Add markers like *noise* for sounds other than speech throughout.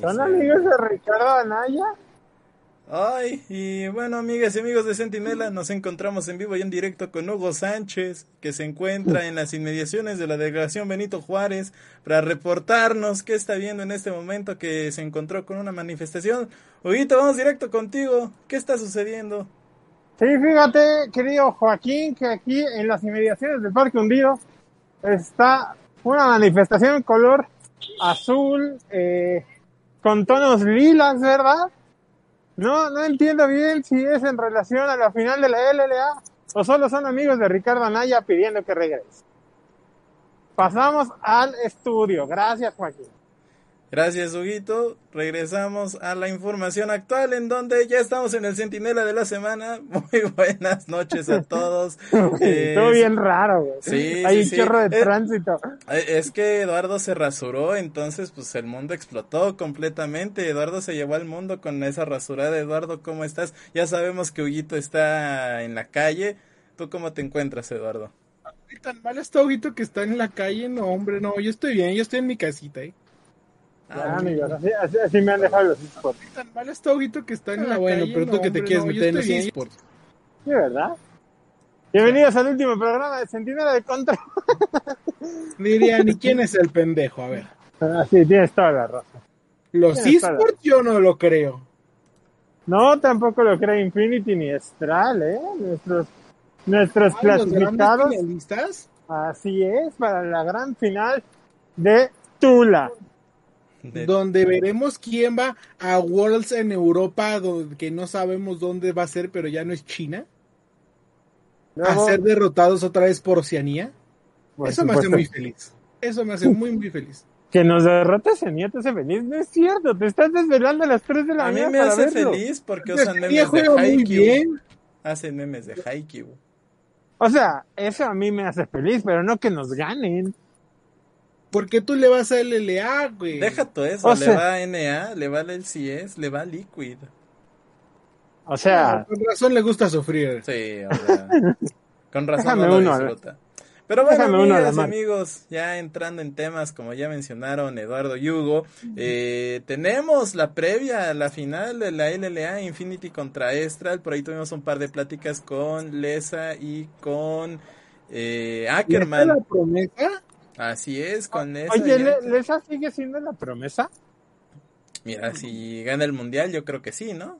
¿Son amigos de Ricardo Anaya? Ay, y bueno, amigas y amigos de Centinela, nos encontramos en vivo y en directo con Hugo Sánchez, que se encuentra en las inmediaciones de la delegación Benito Juárez, para reportarnos qué está viendo en este momento que se encontró con una manifestación. Huguito, vamos directo contigo. ¿Qué está sucediendo? Sí, fíjate, querido Joaquín, que aquí en las inmediaciones del Parque Hundido está una manifestación en color azul, eh, con tonos lilas, ¿verdad? No, no entiendo bien si es en relación a la final de la LLA o solo son amigos de Ricardo Anaya pidiendo que regrese. Pasamos al estudio. Gracias, Joaquín. Gracias, Huguito. Regresamos a la información actual en donde ya estamos en el Centinela de la semana. *laughs* Muy buenas noches a todos. *laughs* eh, Todo bien raro, güey. Sí, Hay sí, un chorro de sí. tránsito. Eh, Es que Eduardo se rasuró, entonces pues el mundo explotó completamente. Eduardo se llevó al mundo con esa rasurada. Eduardo, ¿cómo estás? Ya sabemos que Huguito está en la calle. ¿Tú cómo te encuentras, Eduardo? Tan mal está Huguito que está en la calle, no, hombre, no, yo estoy bien, yo estoy en mi casita, ¿eh? Ya, amigos, así, así, así me han dejado los esports. Tan mal está Huguito que está en Ah, la bueno, calle, pero tú no, que te hombre, quieres no, meter en los esports. Sí, ¿verdad? Bienvenidos al último programa de Centinela de Contra. Dirían, ¿y quién es el pendejo? A ver. Ah, sí, tienes toda la razón. Los esports yo no lo creo. No, tampoco lo cree Infinity ni Estral, ¿eh? Nuestros, nuestros Ah, ¿los grandes clasificados. finalistas? Así es, para la gran final de Tula. De- Donde veremos quién va a Worlds en Europa, donde, que no sabemos dónde va a ser, pero ya no es China. Luego, a ser derrotados otra vez por Oceanía. por Eso me hace muy feliz. Eso me hace muy, muy feliz. Que nos derrotes en nieto hace feliz. No es cierto, te estás desvelando a las 3 de la A mí mañana me hace verlo. feliz porque usan Oceanía memes de Haikyuu. bien. Hacen memes de Haikyuu. O sea, eso a mí me hace feliz, pero no que nos ganen. ¿Por qué tú le vas a LLA, güey? Deja todo eso, O le sea- va a NA, le va al LCS, le va a Liquid. O sea, Ah, Con razón le gusta sufrir. Sí, o sea, con razón Déjame no lo uno, disfruta. Pero bueno, amigas amigos, ya entrando en temas, como ya mencionaron Eduardo y Hugo, eh, tenemos la previa a la final de la LLA Infinity contra Estral. Por ahí tuvimos un par de pláticas con Lesa y con eh, ¿Y está Ackerman. la promesa? Así es, con Lesa. oye, y ¿le- Ackerman. ¿Lesa sigue siendo la promesa? Mira, si gana el mundial, yo creo que sí, ¿no?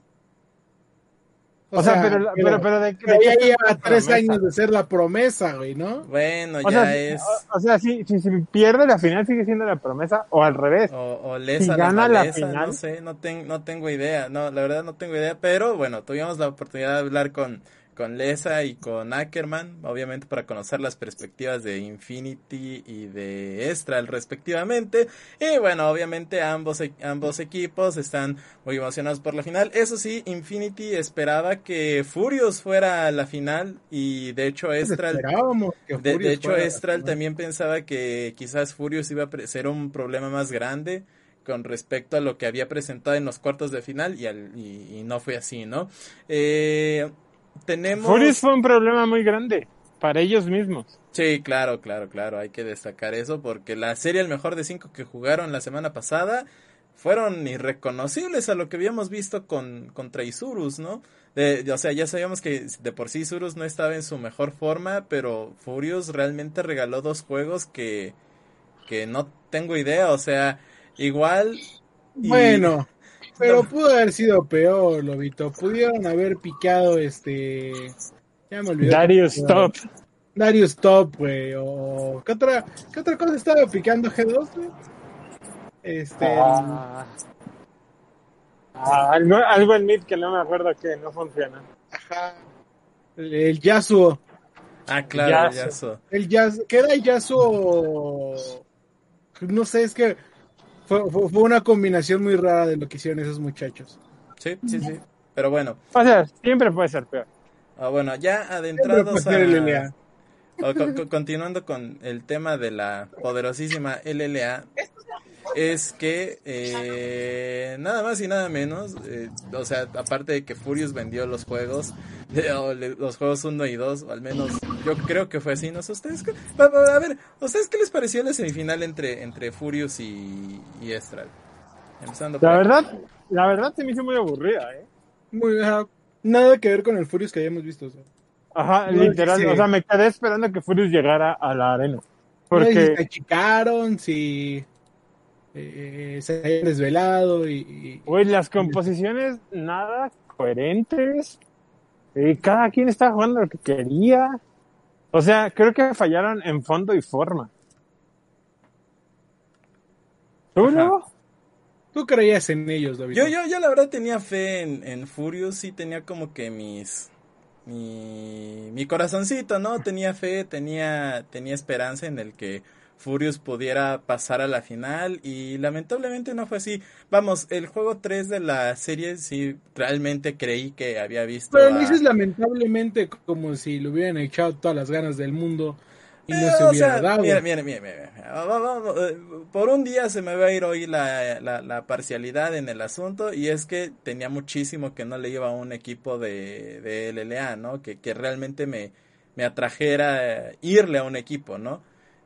O, sea, pero, pero, pero, de, pero de ya qué lleva tres años de ser la promesa, güey, ¿no? Bueno, O ya sea, es. o, o sea, si, si, si pierde la final sigue siendo la promesa, o al revés. O, o Lesa Si la gana la maleza, final. no sé, no, ten- no tengo idea, no, la verdad no tengo idea, pero bueno, tuvimos la oportunidad de hablar con, con Lesa y con Ackerman, obviamente para conocer las perspectivas de Infinity y de Estral respectivamente, y bueno, obviamente ambos, e- ambos equipos están muy emocionados por la final, eso sí, Infinity esperaba que Furious fuera la final, y de hecho Estral... Que De, de hecho, Estral también pensaba que quizás Furious iba a ser un problema más grande con respecto a lo que había presentado en los cuartos de final y, al- y, y no fue así, ¿no? Eh, tenemos... Furious fue un problema muy grande para ellos mismos. Sí, claro, claro, claro, hay que destacar eso porque la serie el mejor de cinco que jugaron la semana pasada fueron irreconocibles a lo que habíamos visto con contra Isurus, ¿no? De- o sea, ya sabíamos que de por sí Isurus no estaba en su mejor forma, pero Furious realmente regaló dos juegos que que no tengo idea, o sea, igual y- Bueno, pero pudo haber sido peor, Lobito. Pudieron haber picado este. Ya me olvidé. Darius Top. Darius Top, güey. O. ¿Qué otra, ¿Qué otra cosa estaba picando G2, güey? Este. Ah. Ah, algo, algo en mid que no me acuerdo que no funciona. Ajá. El, el Yasuo. Ah, claro, el Yasuo. Yasuo. El jazz, queda el Yasuo. No sé, es que fue, fue- fue una combinación muy rara de lo que hicieron esos muchachos. Sí, sí, sí. Pero bueno, O sea, siempre puede ser peor. ah, bueno, ya adentrados a... LLA. o co- co- continuando con el tema de la poderosísima LLA, es que eh, nada más y nada menos, eh, o sea, aparte de que Furious vendió los juegos, *laughs* los juegos 1 y 2, o al menos yo creo que fue así, ¿no sé ustedes? qué- A, ver, ¿a ustedes qué les pareció la semifinal entre, entre Furious y, y Estral? Empezando por La ahí. verdad, la verdad se me hizo muy aburrida, ¿eh? Muy, ajá, nada que ver con el Furious que habíamos visto. sea. Ajá, No, literal. sí. O sea, me quedé esperando que Furious llegara a la arena. No sé si Porque, se achicaron, si eh, se habían desvelado y, y- güey, las composiciones nada coherentes. Y cada quien estaba jugando lo que quería. O sea, creo que fallaron en fondo y forma. ¿Tú, Ajá. no? tú creías en ellos, David. Yo, yo, yo la verdad tenía fe en, en Furious, sí tenía como que mis... Mi, mi corazoncito, ¿no? Tenía fe, tenía, tenía esperanza en el que Furious pudiera pasar a la final y lamentablemente no fue así. Vamos, el juego 3 de la serie sí realmente creí que había visto Pero a- dices lamentablemente como si le hubieran echado todas las ganas del mundo y no Eh, se hubiera sea, dado. Mira, mira, mira, eh, Por un día se me va a ir hoy la, la, la parcialidad en el asunto y es que tenía muchísimo que no le iba a un equipo de, de LLA, ¿no? Que, que realmente me, me atrajera eh, irle a un equipo, ¿no?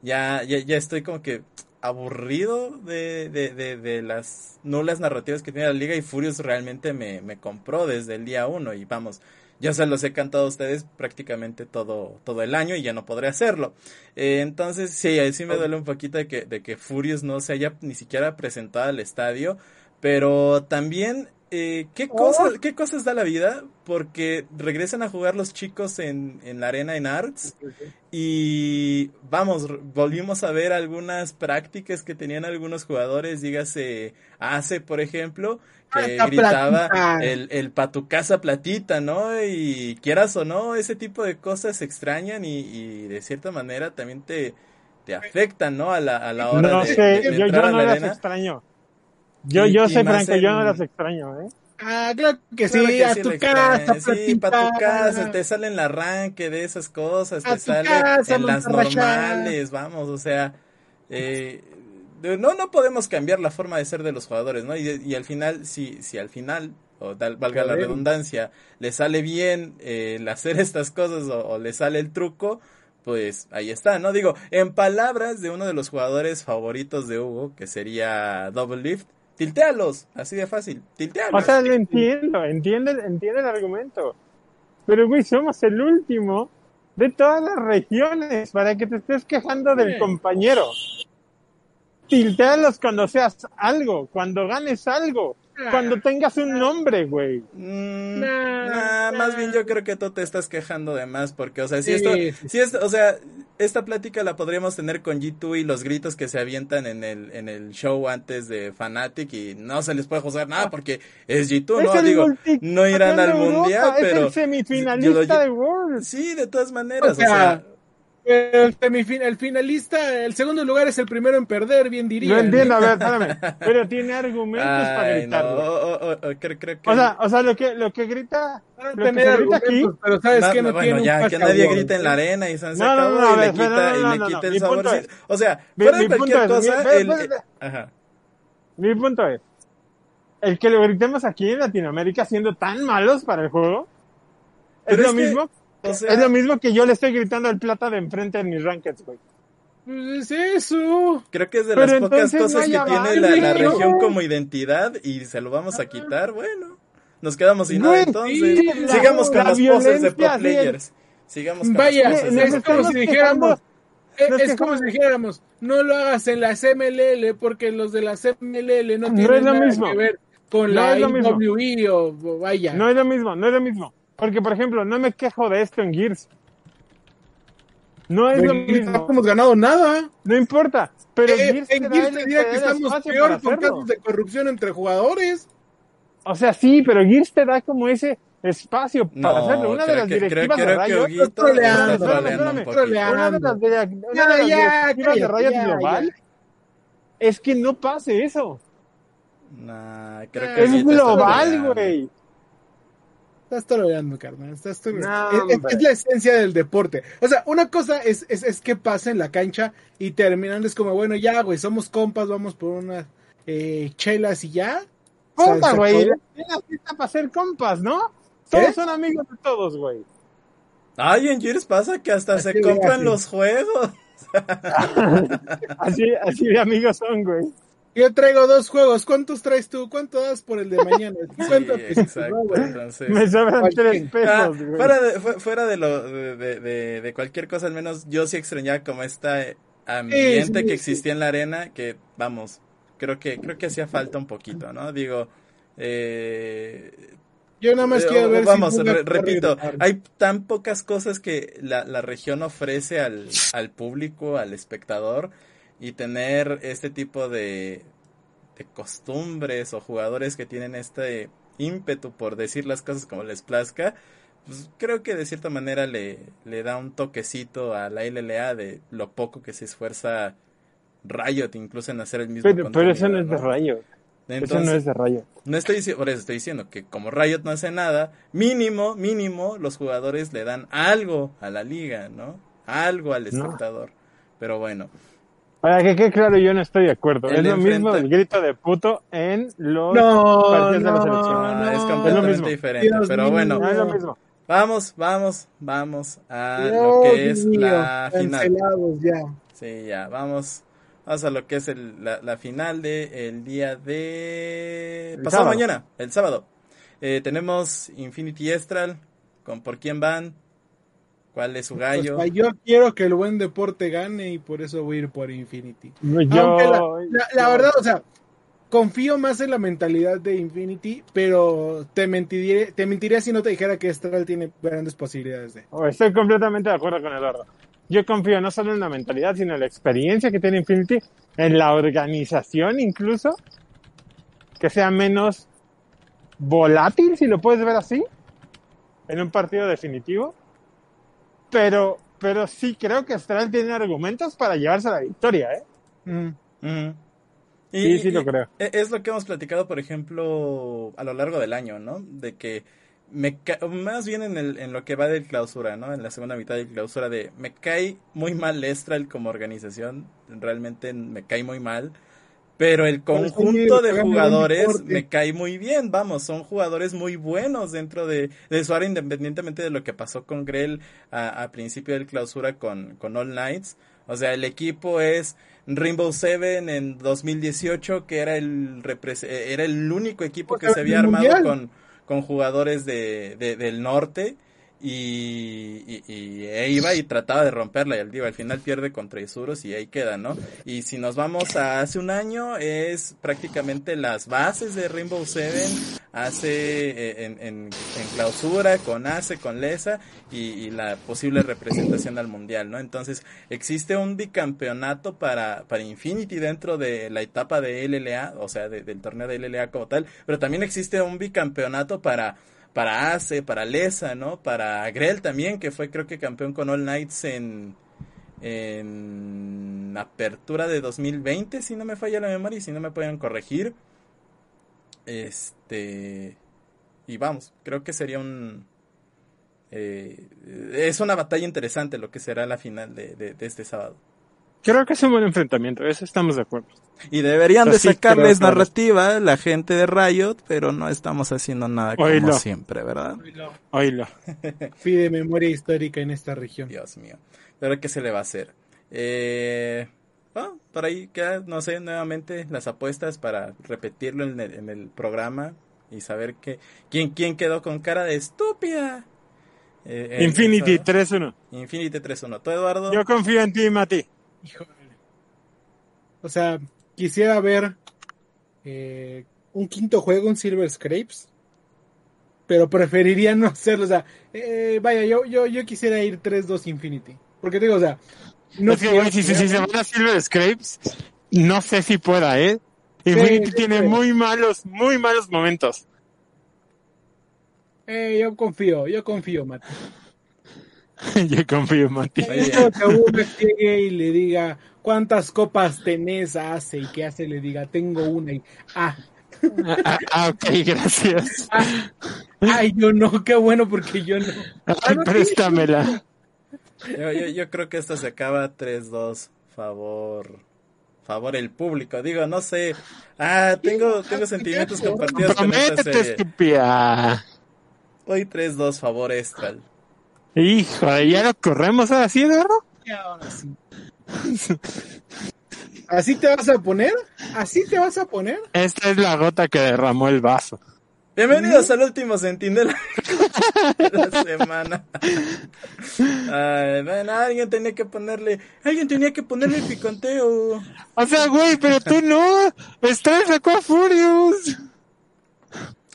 Ya, ya, ya estoy como que aburrido de, de, de, de las nulas narrativas que tiene la liga y Furious realmente me, me compró desde el día uno y vamos, ya se los he cantado a ustedes prácticamente todo, todo el año y ya no podré hacerlo. Eh, entonces, sí, ahí sí me duele un poquito de que, de que Furious no se haya ni siquiera presentado al estadio, pero también, eh, ¿qué, cosas, ¿qué cosas da la vida? Porque regresan a jugar los chicos en, en la arena en Arts y vamos, volvimos a ver algunas prácticas que tenían algunos jugadores, dígase Ace, por ejemplo, que gritaba platita. el, el pa' tu casa platita, ¿no? Y quieras o no, ese tipo de cosas se extrañan y, y de cierta manera también te, te afectan, ¿no? A la, a la hora No de, sé, de yo, yo entrar a no la las arena. extraño. Yo, Y- yo y sé, Franco, yo no en- las extraño, ¿eh? Ah, claro que Claro sí, que a sí tu casa, Sí, para tu casa, te sale en el arranque de esas cosas, A te sale casa, en las normales, vamos, o sea, eh, no, no podemos cambiar la forma de ser de los jugadores, ¿no? Y, y al final, si, si al final, o tal- valga la redundancia, le sale bien eh, el hacer estas cosas o, o le sale el truco, pues ahí está, ¿no? Digo, en palabras de uno de los jugadores favoritos de Hugo, que sería Double Lift, tiltealos, así de fácil, tiltealos. O sea, lo entiendo, entiende, entiende el argumento. Pero, güey, somos el último de todas las regiones para que te estés quejando del compañero. Tiltealos cuando seas algo, cuando ganes algo, Cuando tengas un nombre, güey. Mm, Nah, nah, más bien yo creo que tú te estás quejando de más, porque, o sea, si Sí, esto, si esto, o sea, esta plática la podríamos tener con G2 y los gritos que se avientan en el, en el show antes de Fanatic y no se les puede juzgar nada porque es G2, Es ¿no? Digo, no irán al mundial, pero... Es el semifinalista yo- de World. Sí, de todas maneras, O sea, el, semifin- el finalista, el segundo lugar es el primero en perder, bien diría. No entiendo, a ver, espérame. Pero tiene argumentos para ay, no, gritarlo. o- o- o- creo, creo que... O sea, o sea, lo que, lo que grita, Va a lo que grita aquí, argumentos, pero sabes Na- que no bueno, tiene un ya, que nadie grita en la arena y se han No, no, sacado no, y le quita, no, no, y no, le no, quita no. el Mi es- O sea, mi- fuera mi de cualquier punto es, cosa, mi- ve- el- ajá. mi punto es, el que lo gritemos aquí en Latinoamérica siendo tan malos para el juego, es lo es que, mismo, o sea- es lo mismo que yo le estoy gritando al plata de enfrente en mis rankings, güey. Pues es eso. Creo que es de Pero las pocas cosas no que tiene la, la región como identidad y se lo vamos a quitar, bueno. Nos quedamos sin nada entonces. sí, la- Sigamos con la las poses de pro players. Sigamos con Vaya, las poses nos de es como si dijéramos, eh, nos es como si dijéramos, no lo hagas en las MLL porque los de las MLL no No tienen es lo nada mismo. que ver con No la. IWE o o vaya. No es lo mismo, no es lo mismo. Porque, por ejemplo, no me quejo de esto en Gears. No es lo mismo. no hemos ganado nada. No importa. Pero Eh, Gears te en da Gears te diría que estamos peor con casos de corrupción entre jugadores. O sea, sí, pero Gears te da como ese, espacio para No, hacerlo. Una de las directivas de creo que Riot. Una de las, directivas de Riot Global es que no pase eso. Nah, creo que Es global, güey. Estás tolerando, carnal. Estás tolerando. No, es, la esencia del deporte. O sea, una cosa es, es, es que pasa en la cancha y terminando es como, bueno, ya, güey, somos compas, vamos por unas eh, chelas y ya. Compa, güey. acabó. La la fiesta para ser compas, ¿no? Todos ¿Eh? son amigos de todos, güey. Ay, en Gears pasa que hasta se compran así. los juegos. *laughs* *laughs* Así, así de amigos son, güey. Yo traigo dos juegos. ¿Cuántos traes tú? ¿Cuánto das por el de mañana? *laughs* Sí, 50 pesitos, exacto. Entonces, Me sobran tres Ah, pesos, güey. fuera de, fu- fuera de lo de, de- de- de cualquier cosa, al menos yo sí extrañaba como este ambiente Sí, sí, que sí. existía en la arena, que vamos, creo que creo que hacía falta un poquito, ¿no? Digo, eh, Yo nada más eh, quiero ver vamos, si re- repito, hay tan pocas cosas que la, la región ofrece al, al público, al espectador, y tener este tipo de, de costumbres o jugadores que tienen este ímpetu por decir las cosas como les plazca, pues creo que de cierta manera le, le da un toquecito a la LLA de lo poco que se esfuerza Riot incluso en hacer el mismo Pero, pero eso no es de. Rayo. Eso no es de Rayo. no estoy por eso estoy diciendo que como Riot no hace nada, mínimo, mínimo, los jugadores le dan algo a la liga, ¿no? Algo al No. espectador. Pero bueno, Para que quede claro, yo no estoy de acuerdo. El es lo mismo el grito de puto en los No, partidos de la no, selección. no, es es completamente mismo. diferente. Dios pero mío. bueno, No es lo mismo. vamos, vamos, vamos a Dios lo que es mío, la final. cancelados ya. Sí, ya, vamos. Vamos a lo que es el- la, la final de el día de... El Pasado sábado. mañana, el sábado. Eh, tenemos Infinity Estral, con por quién van, cuál es su gallo. O sea, yo quiero que el buen deporte gane y por eso voy a ir por Infinity. Yo, Aunque la, la- la yo- verdad, o sea, confío más en la mentalidad de Infinity, pero te mentiría, te mentiría si no te dijera que Estral tiene grandes posibilidades de. Oh, Estoy completamente de acuerdo con Eduardo. Yo confío no solo en la mentalidad, sino en la experiencia que tiene Infinity, en la organización incluso, que sea menos volátil, si lo puedes ver así, en un partido definitivo. Pero, pero sí creo que Astral tiene argumentos para llevarse la victoria, ¿eh? Mm. Y- Sí, sí lo creo. e- Es lo que hemos platicado, por ejemplo, a lo largo del año, ¿no? De que me más bien en, el, en lo que va del clausura, ¿no? En la segunda mitad del clausura de me cae muy mal Estral como organización, realmente me cae muy mal, pero el conjunto de jugadores me cae muy bien, vamos, son jugadores muy buenos dentro de, de su área, independientemente de lo que pasó con Grell a, a principio del clausura con, con All Knights. O sea, el equipo es Rainbow Seven en 2018, que era el era el único equipo que se había armado con, con jugadores de, de- del norte y, y- y- iba y trataba de romperla y al, digo, al final pierde contra Isuros y ahí queda, ¿no? Y si nos vamos a hace un año es prácticamente las bases de Rainbow Seven hace eh, en, en- en clausura con ACE, con LESA y, y la posible representación al mundial, ¿no? Entonces existe un bicampeonato para, para Infinity dentro de la etapa de LLA, o sea, de- del torneo de LLA como tal, pero también existe un bicampeonato para para ACE, para Lesa, ¿no? Para Grell también, que fue creo que campeón con All Knights en, en apertura de 2020, si no me falla la memoria y si no me pueden corregir. Este... Y vamos, creo que sería un... eh, es una batalla interesante lo que será la final de, de- de este sábado. Creo que es un buen enfrentamiento, eso estamos de acuerdo. Y deberían de sacarles creo narrativa la gente de Riot, pero no estamos haciendo nada como Oílo. siempre, ¿verdad? Oílo. *laughs* Pide memoria histórica en esta región. Dios mío. Pero ¿qué se le va a hacer? Eh, ah, por ahí queda, no sé, nuevamente las apuestas para repetirlo en el, en el programa y saber que quién, quién quedó con cara de estúpida. Eh, eh, Infinity eso- 3-1. Infinity 3-1. ¿Tú, Eduardo? Yo confío en ti, Mati. Híjole. O sea, quisiera ver eh, un quinto juego, un Silver Scrapes, pero preferiría no *laughs* hacerlo. O sea, eh, vaya, yo, yo, yo quisiera ir 3-2 Infinity. Porque te digo, o sea, no es que, quiero güey, si, si- si se van a Silver Scrapes, no sé si pueda, ¿eh? Infinity sí, tiene sí. muy malos, muy malos momentos. Eh, yo confío, yo confío, Mati. *laughs* Yo confío en Mati. Quiero que uno llegue y le diga cuántas copas tenés hace y que hace le diga tengo una y ah, Ah, ah, ok, gracias. ah, ay yo no, qué bueno porque yo no. Ay, préstamela. Yo, yo, yo creo que esto se acaba 3-2. Favor. Favor el público. Digo, no sé. Ah, tengo, tengo sentimientos compartidos con esta Prométete, serie. estúpida. Hoy 3-2, favor Estral. Hijo, ya lo corremos ahora sí, Eduardo. Y ahora sí. *laughs* ¿Así te vas a poner? ¿Así te vas a poner? Esta es la gota que derramó el vaso. Bienvenidos al último centinela *laughs* de la semana. Ay, bueno, alguien tenía que ponerle, alguien tenía que ponerle el picoteo. O sea, güey, pero tú no. Estoy sacó a Furious.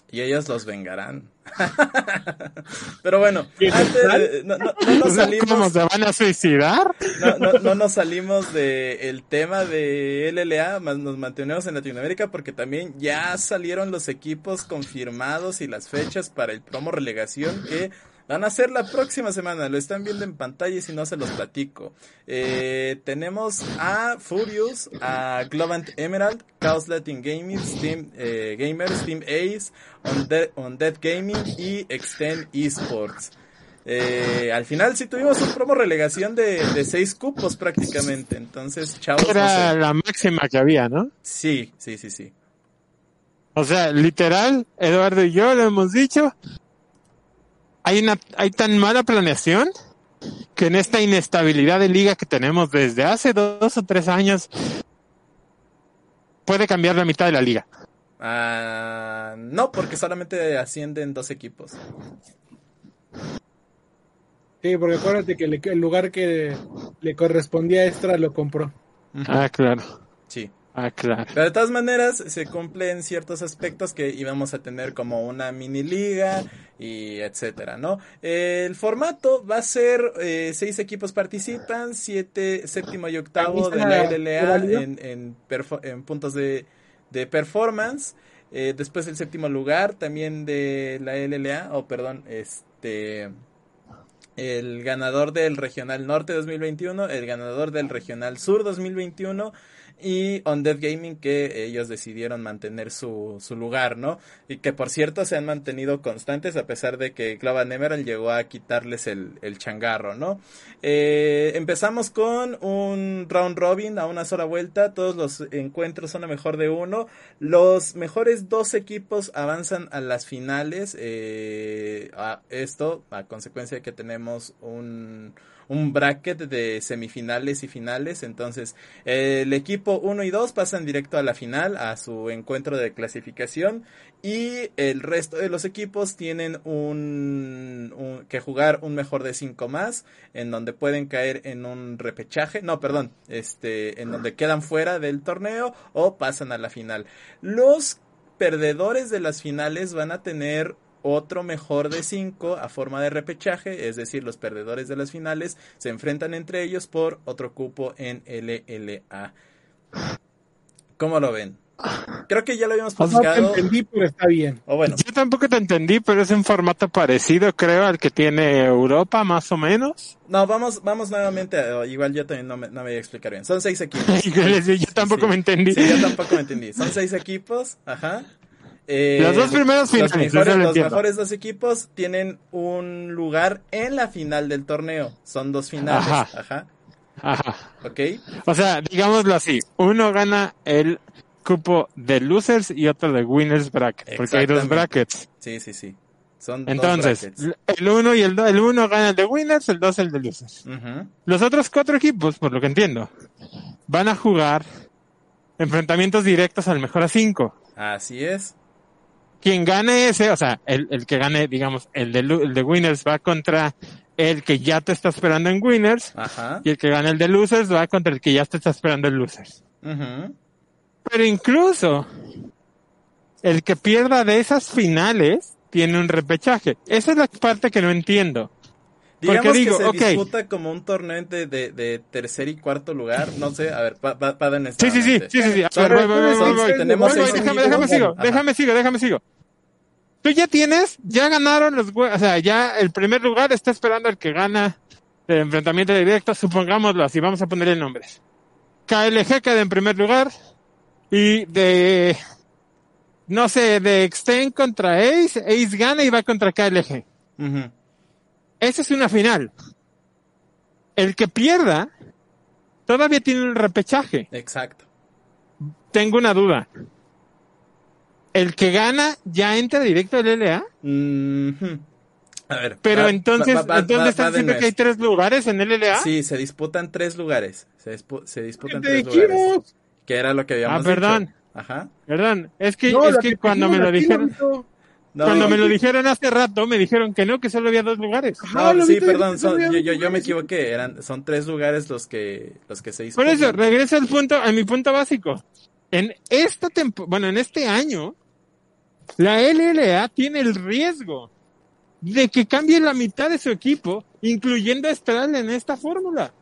Y ellos los vengarán. *laughs* Pero bueno, ¿Quién antes, de- no, no, no nos ¿Cómo salimos, se van a suicidar? no, no, no nos salimos del tema de LLA, más nos mantenemos en Latinoamérica porque también ya salieron los equipos confirmados y las fechas para el promo relegación que van a ser la próxima semana. Lo están viendo en pantalla y si no se los platico. Eh, tenemos a Furious, a Globant Emerald, Chaos Latin Gaming, Steam eh, Gamers, Team Ace, Undead, Undead Gaming y Extend Esports. Eh, al final sí tuvimos un promo relegación de, de seis cupos prácticamente. Entonces, chavos, no Era sé. la máxima que había, ¿no? Sí, sí, sí, sí. O sea, literal, Eduardo y yo lo hemos dicho. Hay una, hay tan mala planeación que en esta inestabilidad de liga que tenemos desde hace dos o tres años puede cambiar la mitad de la liga. Ah, no, porque solamente ascienden dos equipos. Sí, porque acuérdate que le- el lugar que le correspondía a Extra lo compró. Ah, claro. Sí. Ah, claro. Pero de todas maneras, se cumplen ciertos aspectos que íbamos a tener como una mini liga y etcétera, ¿no? El formato va a ser eh, seis equipos participan, siete, séptimo y octavo de la LLA en, en, perfo- en puntos de, de performance. Eh, después el séptimo lugar también de la LLA, o perdón, este el ganador del Regional Norte 2021, el ganador del Regional Sur 2021 y Undead Gaming que ellos decidieron mantener su, su lugar, ¿no? Y que por cierto se han mantenido constantes a pesar de que Global Emerald llegó a quitarles el, el changarro, ¿no? Eh, empezamos con un round robin a una sola vuelta, todos los encuentros son a mejor de uno, los mejores dos equipos avanzan a las finales, eh, a esto a consecuencia de que tenemos un un bracket de semifinales y finales. Entonces, el equipo 1 y 2 pasan directo a la final, a su encuentro de clasificación. Y el resto de los equipos tienen un, que jugar un mejor de 5 más, en donde pueden caer en un repechaje. No, perdón, este, en donde quedan fuera del torneo o pasan a la final. Los perdedores de las finales van a tener otro mejor de 5 a forma de repechaje, es decir, los perdedores de las finales se enfrentan entre ellos por otro cupo en LLA. ¿Cómo lo ven? Creo que ya lo habíamos No te platicado. entendí, pero está bien. O bueno, Yo tampoco te entendí, pero es un formato parecido, creo, al que tiene Europa, más o menos. no, vamos, vamos nuevamente. a- igual yo también no me, no me voy a explicar bien. Son seis equipos. *laughs* Yo tampoco Sí. me entendí. Sí, yo tampoco me entendí. Son seis equipos, ajá. Eh, Los dos primeros finales, Los mejores, lo los mejores dos equipos tienen un lugar en la final del torneo. Son dos finales, Ajá. ajá. Ajá. ¿Ok? O sea, digámoslo así, uno gana el cupo de losers y otro de winners bracket, porque hay dos brackets. Sí, sí, sí. Son Entonces, dos el uno y el dos, el uno gana el de winners, el dos el de losers. Los otros cuatro equipos, por lo que entiendo, van a jugar enfrentamientos directos al mejor a cinco. Así es. Quien gane ese, o sea, el, el que gane, digamos, el de, el de winners va contra el que ya te está esperando en winners, Ajá. y el que gane el de losers va contra el que ya te está esperando en losers. Ujú. Pero incluso el que pierda de esas finales tiene un repechaje. Esa es la parte que no entiendo. Digamos Porque digo, que se ok. disputa como un torneo de, de, de tercer y cuarto lugar. No sé, a ver, pa, pa, pa- Sí, sí, sí, sí, sí, sí. A ver, voy, voy, voy, voy, voy. Tenemos déjame, déjame sigo, déjame sigo, déjame sigo. Tú ya tienes, ya ganaron los, o sea, ya el primer lugar está esperando al que gana el enfrentamiento directo, supongámoslo así, vamos a ponerle nombres. KLG queda en primer lugar y de, no sé, de Extend contra Ace, Ace gana y va contra KLG. Ujú. Esa es una final. El que pierda todavía tiene un repechaje. Exacto. Tengo una duda. ¿El que gana ya entra directo al LA? Mhm. A ver. Pero va- entonces, va- va- entonces va- están diciendo que hay tres lugares en el LA. Sí, se disputan tres lugares. Se, dispu- se disputan tres lugares. dijimos. Que era lo que habíamos Ah, perdón. dicho. Ajá. Perdón, es que, No, es que que cuando me lo dijeron. No, cuando me lo no, dijeron hace rato, me dijeron que no, que solo había dos lugares. Ah, lo sí, viste, perdón, son- yo, dos yo, yo me equivoqué. Eran, son tres lugares los que, los que se Por disputan. eso, regreso al punto, a mi punto básico. En esta tempo, bueno, en este año, la LLA tiene el riesgo de que cambie la mitad de su equipo, incluyendo a Estral en esta fórmula.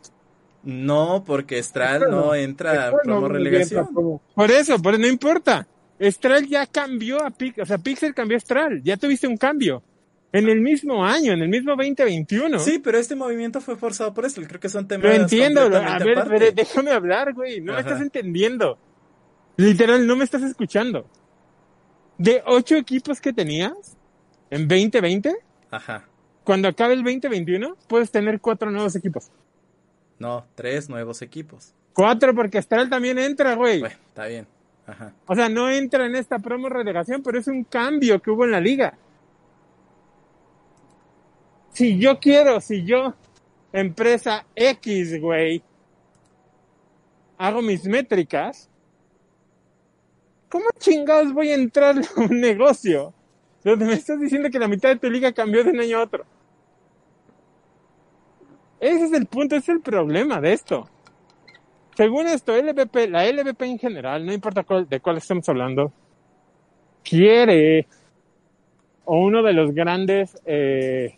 No, porque Estral no entra a promo relegación. Por eso, por no importa. Estral ya cambió a Pixel, o sea, Pixel cambió a Estral, ya tuviste un cambio. En el mismo año, en el mismo 2021. Sí, pero este movimiento fue forzado por eso. Creo que son temas Lo entiendo, a ver, déjame hablar, güey, no me estás entendiendo. Literal, no me estás escuchando. De ocho equipos que tenías en 2020, Ajá. cuando acabe el 2021, puedes tener cuatro nuevos equipos. No, tres nuevos equipos. Cuatro porque Astral también entra, güey. Bueno, está bien. O sea, no entra en esta promo relegación, pero es un cambio que hubo en la liga. Si yo quiero, si yo, empresa X, güey, hago mis métricas, ¿cómo chingados voy a entrar a un *laughs* negocio donde me estás diciendo que la mitad de tu liga cambió de un año a otro? Ese es el punto, ese es el problema de esto. Según esto, LVP, la LVP en general, no importa cuál- de cuál estemos hablando, quiere, o uno de los grandes eh,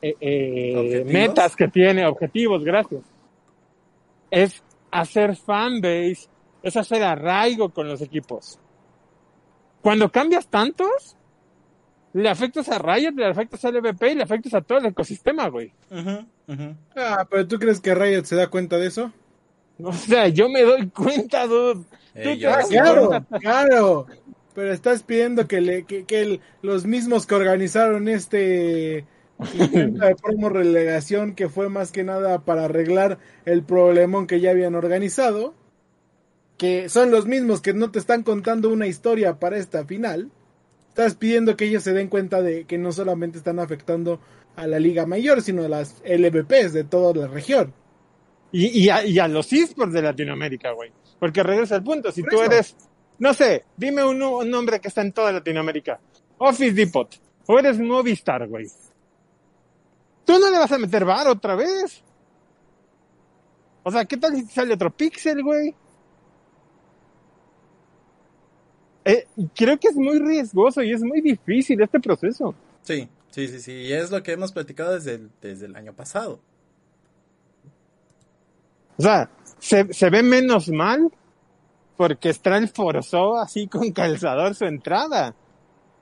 eh, eh, metas que tiene, objetivos, gracias, es hacer fanbase, es hacer arraigo con los equipos. Cuando cambias tantos, le afectas a Riot, le afectas a LVP y le afectas a todo el ecosistema, güey. Ujú. Ah, pero ¿tú crees que Riot se da cuenta de eso? *laughs* O sea, yo me doy cuenta, dude. Eh, Tú. Claro, cuenta. claro. Pero estás pidiendo que, le, que, que el- los mismos que organizaron este intento de promo relegación, que fue más que nada para arreglar el problemón que ya habían organizado, que son los mismos que no te están contando una historia para esta final, estás pidiendo que ellos se den cuenta de que no solamente están afectando a la Liga Mayor, sino a las LVPs de toda la región. Y, y, a, y a los esports de Latinoamérica, güey. Porque regresa al punto, si tú eres, no sé, dime un, un nombre que está en toda Latinoamérica. Office Depot. O eres Movistar, güey. Tú no le vas a meter bar otra vez. O sea, ¿qué tal si sale otro pixel, güey? Eh, creo que es muy riesgoso y es muy difícil este proceso. Sí, sí, sí, sí. Y es lo que hemos platicado desde el, desde el año pasado. O sea, se, se ve menos mal porque Stral forzó así con calzador su entrada.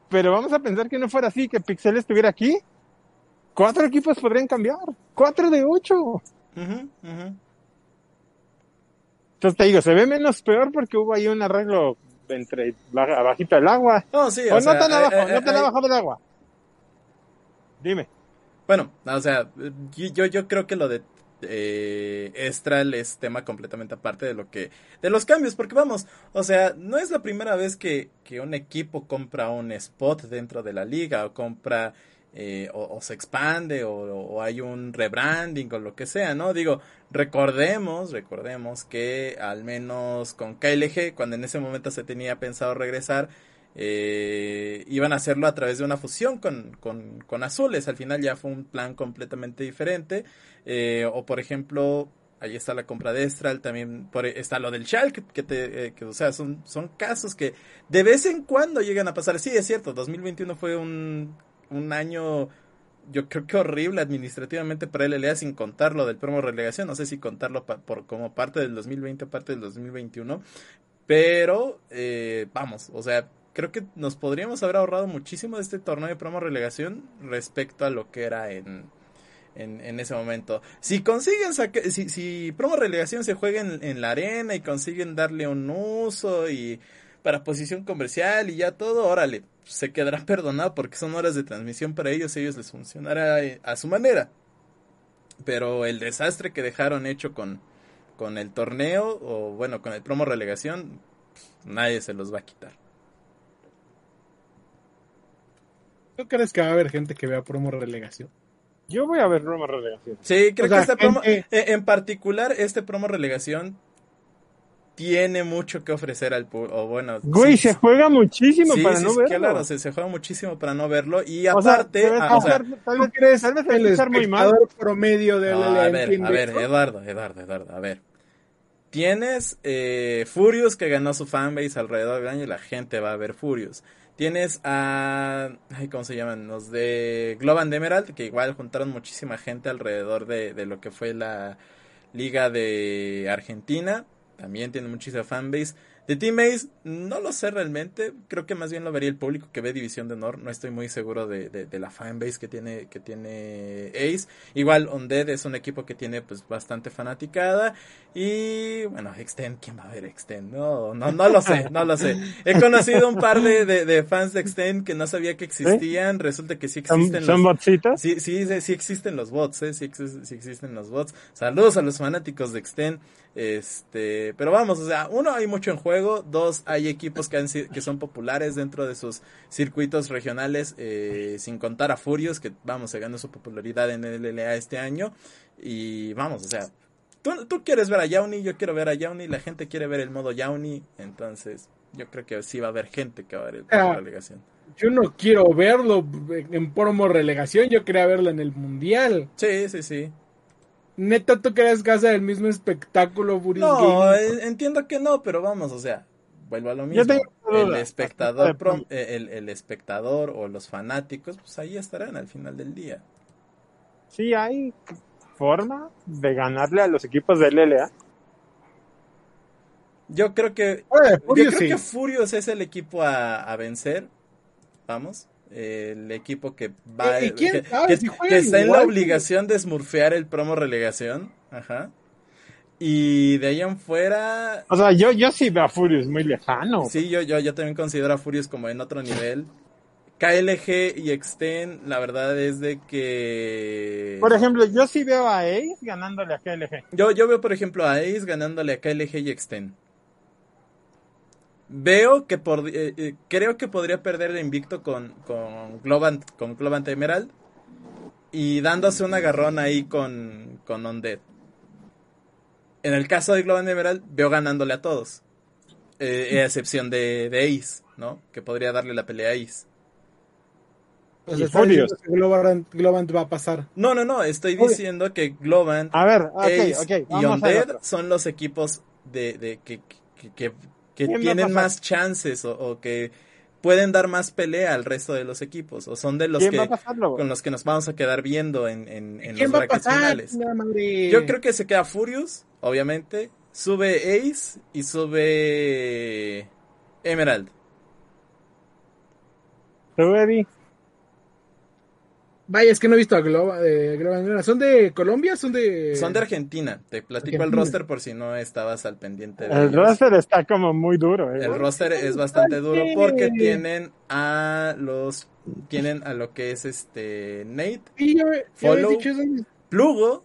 Pero vamos a pensar que no fuera así, que Pixel estuviera aquí. Cuatro equipos podrían cambiar. Cuatro de ocho. Entonces te digo, se ve menos peor porque hubo ahí un arreglo entre abajito del agua. No, sí, o o sea, no tan eh, abajo, eh, no tan eh, abajo del agua. Dime. Bueno, o sea, yo, yo creo que lo de eh, Estral es tema completamente aparte de lo que de los cambios, porque vamos, o sea, no es la primera vez que, que un equipo compra un spot dentro de la liga o compra eh, o, se expande o, hay un rebranding o lo que sea, ¿no? Digo, recordemos, recordemos que al menos con KLG, cuando en ese momento se tenía pensado regresar, eh, iban a hacerlo a través de una fusión con, con, con Azules. Al final ya fue un plan completamente diferente. Eh, o por ejemplo, ahí está la compra de Estral, también por, está lo del Schalke, que, te, eh, que o sea, son, son casos que de vez en cuando llegan a pasar. Sí, es cierto, 2021 fue un, un año, yo creo que horrible administrativamente para LLA sin contar lo del promo relegación. No sé si contarlo por, como parte del 2020 o parte del 2021. Pero, eh, vamos, o sea, creo que nos podríamos haber ahorrado muchísimo de este torneo de promo relegación respecto a lo que era en, en, ese momento. Si consiguen saca- si, si promo relegación se juega en, en la arena y consiguen darle un uso y para posición comercial y ya todo, órale, se quedará perdonado porque son horas de transmisión para ellos, ellos les funcionará eh, a su manera. Pero el desastre que dejaron hecho con, con el torneo, o bueno, con el promo relegación, nadie se los va a quitar. ¿Tú crees que va a haber gente que vea promo relegación? Yo voy a ver Roma Relegación. Sí, creo O sea, que este promo, en, en particular, este promo relegación tiene mucho que ofrecer al público. Bueno, Güey, sí, se juega muchísimo sí, para sí, no sí, verlo. Claro, se, se juega muchísimo para no verlo. Y O sea, aparte, ah, o sea, tal vez, ¿Tú crees tal vez que el escuchar muy mal. espectador promedio de No, LLA a ver, a ver? Eduardo, Eduardo, Eduardo, a ver. Tienes eh, Furious que ganó su fanbase alrededor del año y la gente va a ver Furious. Tienes a. Ay, ¿Cómo se llaman? Los de Globan de Emerald, que igual juntaron muchísima gente alrededor de, de lo que fue la Liga de Argentina. También tiene muchísima fanbase. De Team Ace, no lo sé realmente. Creo que más bien lo vería el público que ve División de Honor. No estoy muy seguro de, de, de la fanbase que tiene, que tiene Ace. Igual Undead es un equipo que tiene pues bastante fanaticada. Y bueno, Extend, ¿quién va a ver Extend? No, no, no lo sé, no lo sé. He conocido un par de, de, de fans de Extend que no sabía que existían. Resulta que sí ¿Son, existen son los-? Sí, sí, sí, sí existen los bots, ¿eh? sí, sí existen los bots. Saludos a los fanáticos de Extend. Este, pero vamos, o sea, uno, hay mucho en juego. Dos, hay equipos que, han, que son populares dentro de sus circuitos regionales, eh, sin contar a Furious, que vamos, se ganó su popularidad en el LLA este año. Y vamos, o sea, tú, tú quieres ver a Yauni, yo quiero ver a Yauni, la gente quiere ver el modo Yauni. Entonces, yo creo que sí va a haber gente que va a ver el Ah. relegación. Yo no quiero verlo en promo relegación, yo quería verlo en el mundial. Sí, sí, sí. Neta, ¿tú crees que hace el mismo espectáculo Furious No, entiendo que no, pero vamos, o sea, vuelvo a lo Yo mismo. El espectador, prom- eh, el, el espectador o los fanáticos, pues ahí estarán al final del día. Sí, hay forma de ganarle a los equipos de LLA. Yo creo que, Oye, yo Furious creo sí. que Furious es el equipo a, a vencer, vamos. El equipo que va ¿Y- y quién que, sabe que- si juegan que está en la obligación de smurfear el promo relegación. Ajá. Y de ahí en fuera, O sea, yo, yo sí veo a Furious muy lejano. Sí, yo, yo, yo también considero a Furious como en otro nivel. KLG y Extend, la verdad es de que... Por ejemplo, yo sí veo a Ace ganándole a KLG. Yo, yo veo, por ejemplo, a Ace ganándole a KLG y Extend. Veo que por, eh, eh, creo que podría perder el invicto con, con Globant, con Globant Emerald. Y dándose un agarrón ahí con, con Undead. En el caso de Globant Emerald, veo ganándole a todos. Eh, a excepción de, de Ace, ¿no? Que podría darle la pelea a Ace. Que Globant, Globant va a pasar. No, no, no, estoy Oye. diciendo que Globant, A ver, ok, Ace ok. y Undead son los equipos de, de que, que, que- que ¿Quién va a tienen más chances o, o que pueden dar más pelea al resto de los equipos o son de los ¿Quién va a que con los que nos vamos a quedar viendo en, en, en los ¿Quién va a brackets finales. Yo creo que se queda Furious, obviamente, sube Ace y sube Emerald. ¿Tú, Eddie? Vaya, es que no he visto a Globa, de Globant. ¿Son de Colombia? ¿Son de...? Son de Argentina. Te platico el Argentina. roster por si no estabas al pendiente de El ellos. roster está como muy duro, ¿eh? El roster es bastante duro porque tienen a los tienen a lo que es este Nate, Sí, yo, yo Follow. dicho eso. Plugo,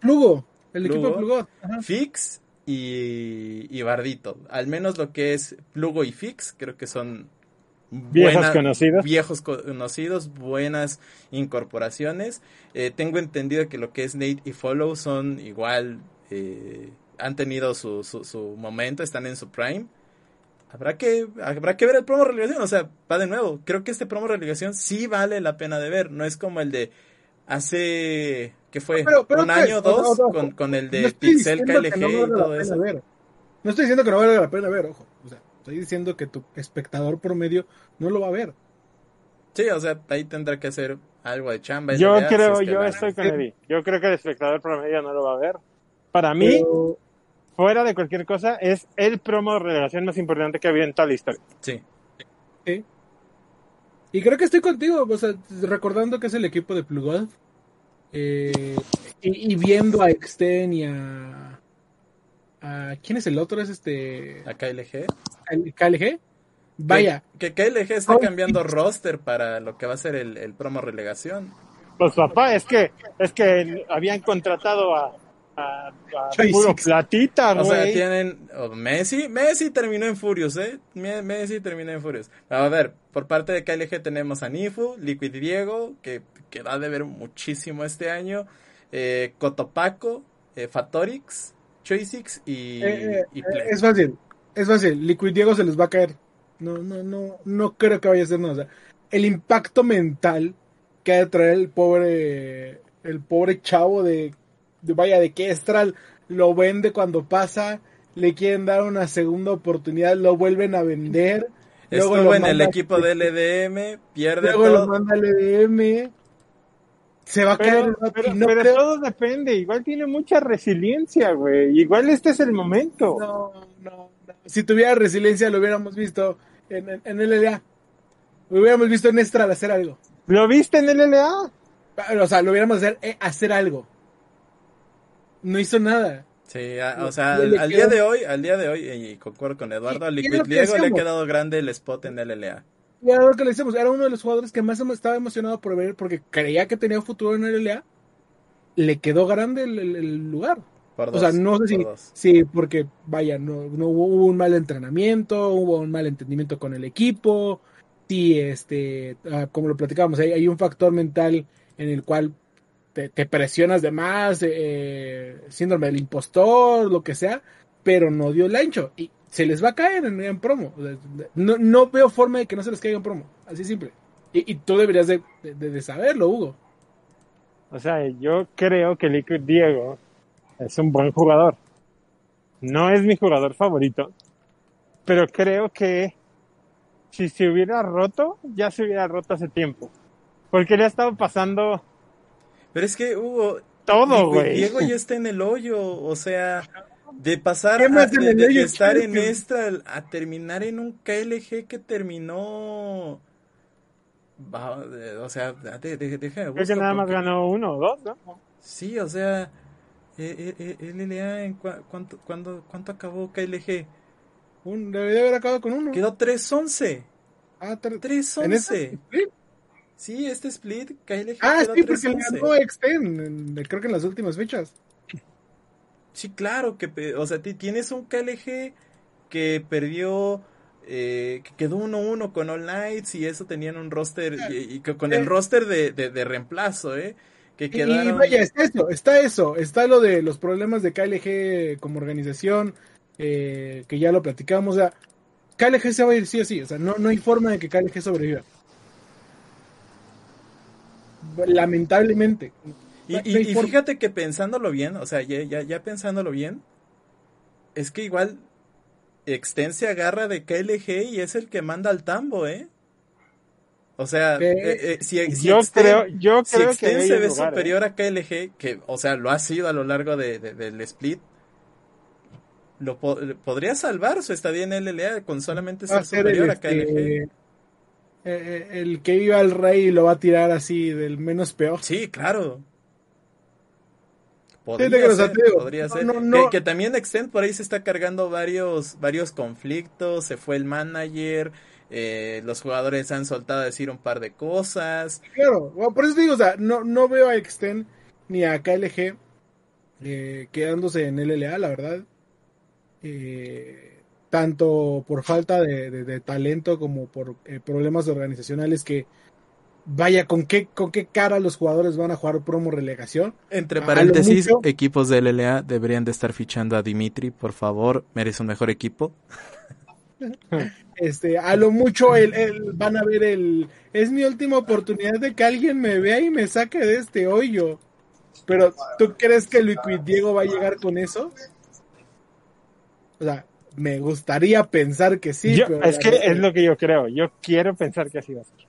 Plugo. El Plugo. equipo de Plugo. Ajá. Fix y, y Bardito. Al menos lo que es Plugo y Fix creo que son Viejos buena- conocidos. viejos conocidos, buenas incorporaciones. Eh, tengo entendido que lo que es Nate y Follow son igual, eh, han tenido su, su, su momento, están en su prime. Habrá que, habrá que ver el promo relegación, o sea, va de nuevo. Creo que este promo relegación sí vale la pena de ver, no es como el de hace, ¿qué fue? Pero- pero Un ¿qué? año, dos, con, con el de Pixel KLG que y todo eso. No estoy diciendo que no valga la pena ver, ojo. O sea, estoy diciendo que tu espectador promedio no lo va a ver. Sí, o sea, ahí tendrá que hacer algo de chamba. Yo si creo, es que yo estoy con Eddie. Yo creo que el espectador promedio no lo va a ver. Para mí, Pero- fuera de cualquier cosa, es el promo de relegación más importante que había en toda la historia. Sí. Sí. Y creo que estoy contigo, o sea, recordando que es el equipo de Plugod. Eh, y, y viendo a Exten y a, a. ¿Quién es el otro? Es este. A KLG. El KLG. Vaya. Que, que KLG está Oh, cambiando roster para lo que va a ser el, el promo relegación. Pues papá, es que, es que habían contratado a, a, a puro Six. platita, O sea, güey. tienen oh, Messi, Messi terminó en Furious, ¿eh? Me- Messi terminó en Furious. A ver, por parte de KLG tenemos a Nifu, Liquid Diego, que, que va a deber muchísimo este año, eh, Cotopaco, eh, Fatorix, Choisix y, Eh, eh, y Play. es fácil. Es fácil. Liquid Diego se les va a caer. No, no, no, no creo que vaya a ser nada. O sea, el impacto mental que ha de traer el pobre, el pobre chavo de, de vaya, de que Estral lo vende cuando pasa, le quieren dar una segunda oportunidad, lo vuelven a vender. luego Estuvo lo en el equipo de LDM, pierde Luego lo todo. manda al EDM. Se va a caer. Pero, no pero creo- todo depende, igual tiene mucha resiliencia, güey. Igual este es el momento. No, no. Si tuviera resiliencia lo hubiéramos visto en, en, en LLA. Lo hubiéramos visto en Estral hacer algo. ¿Lo viste en el LA? O sea, lo hubiéramos hacer, eh, hacer algo. No hizo nada. Sí, a- o sea, al, al día de hoy, al día de hoy, y concuerdo con Eduardo, Y- a y es Liquid Diego le ha quedado grande el spot en LLA. Y era lo que le decimos, era uno de los jugadores que más estaba emocionado por ver porque creía que tenía futuro en LLA. Le quedó grande el, el- el lugar. Por O sea, no sé si, sí, porque vaya, no, no hubo, hubo un mal entrenamiento, hubo un mal entendimiento con el equipo, sí, este, ah, como lo platicábamos, hay, hay un factor mental en el cual te, te presionas de más, eh, síndrome del impostor, lo que sea, pero no dio el ancho y se les va a caer en, en promo. O sea, No, no veo forma de que no se les caiga en promo, así simple. Y, y tú deberías de, de- de saberlo, Hugo. O sea, yo creo que Liquid Diego es un buen jugador. No es mi jugador favorito, pero creo que si se hubiera roto, ya se hubiera roto hace tiempo. Porque le ha estado pasando Pero es que Hugo, todo, Diego, güey. Diego ya está en el hoyo, o sea, de pasar ¿Qué a, de, de- estar en esta a terminar en un KLG que terminó, o sea, déjame Creo que nada más ganó uno o dos, ¿no? Sí, o sea, eh, eh, eh, LLA, ¿en cua- cuánto, cuándo- cuánto acabó KLG? Un, debería haber acabado con uno. Quedó 3-11. Ah, tre- ¿En 3-11. ese? ¿Sí? Sí, este split, KLG Ah, sí, porque le 3-11. ganó Exten, en- creo que en las últimas fechas. Sí, claro, que, o sea, ti- tienes un KLG que perdió, eh, que quedó 1-1 con All Knights y eso tenían un roster, y, y que con el roster de, de, de reemplazo, ¿eh? Que Y, y quedaron... vaya, está eso, está eso, está lo de los problemas de KLG como organización, eh, que ya lo platicamos, o sea, KLG se va a ir sí o sí, o sea, no, no hay forma de que KLG sobreviva. Lamentablemente. Y, fíjate que pensándolo bien, o sea, ya, ya, ya pensándolo bien, es que igual Exten se agarra de KLG y es el que manda al tambo, ¿eh? O sea, Eh, eh, si, si yo Exten- creo, yo si creo que se ve lugar, ¿eh? superior a KLG, que, o sea, lo ha sido a lo largo de, de- del split, lo po- podría salvar su estadía en LLA con solamente ser el, superior a este, KLG. eh, eh, el que viva al rey y lo va a tirar así del menos peor. Sí, claro. Podría ser, te digo, podría no, ser. no, no. Que, que también Extend por ahí se está cargando varios, varios conflictos, se fue el manager, eh, los jugadores han soltado a decir un par de cosas. Claro, bueno, por eso digo, o sea, no, no veo a Exten ni a KLG eh, quedándose en LLA, la verdad. Eh, tanto por falta de, de- de talento como por eh, problemas organizacionales que vaya con qué con qué cara los jugadores van a jugar promo relegación. Entre paréntesis, mucho- equipos de LLA deberían de estar fichando a Dimitri, por favor, merece un mejor equipo. Este, a lo mucho el, el- van a ver el es mi última oportunidad de que alguien me vea y me saque de este hoyo. Pero ¿tú crees que Liquid Diego va a llegar con eso? O sea, me gustaría pensar que sí, Yo- pero es que es lo que yo creo. Yo quiero pensar que así va a ser.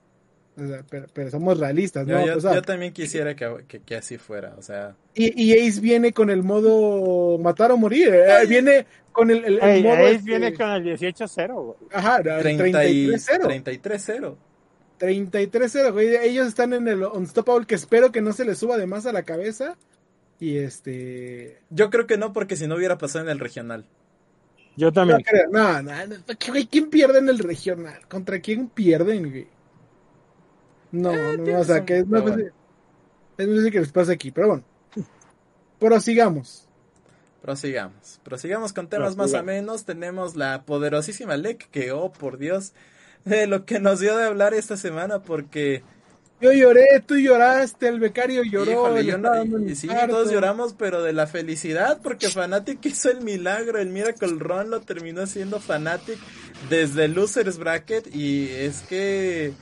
O sea, pero, pero somos realistas, Yo, ¿no? yo- O sea, yo también quisiera que, que- que así fuera, o sea, y, y Ace viene con el modo matar o morir. eh, viene con el, el- el Ey, modo. Ace este- viene con el 18-0, güey. Ajá, 30 y- 33-0. 33-0. 33-0, güey. Ellos están en el Unstoppable, que espero que no se les suba de más a la cabeza. Y este. Yo creo que no, porque si no hubiera pasado en el regional. Yo No, también. creo, no, no, no. ¿Quién pierde en el regional? ¿Contra quién pierden, güey? No, no, no, o sea, que es más es más fácil que les pase aquí, pero bueno. Prosigamos. Prosigamos. Prosigamos con temas más o menos. Tenemos la poderosísima LEC que, oh por Dios, de lo que nos dio de hablar esta semana porque... Yo lloré, tú lloraste, el becario lloró. híjole, yo no- y- sí, todos lloramos, pero de la felicidad porque Fnatic hizo el milagro. El Miracle Run lo terminó siendo Fnatic desde Losers Bracket y es que...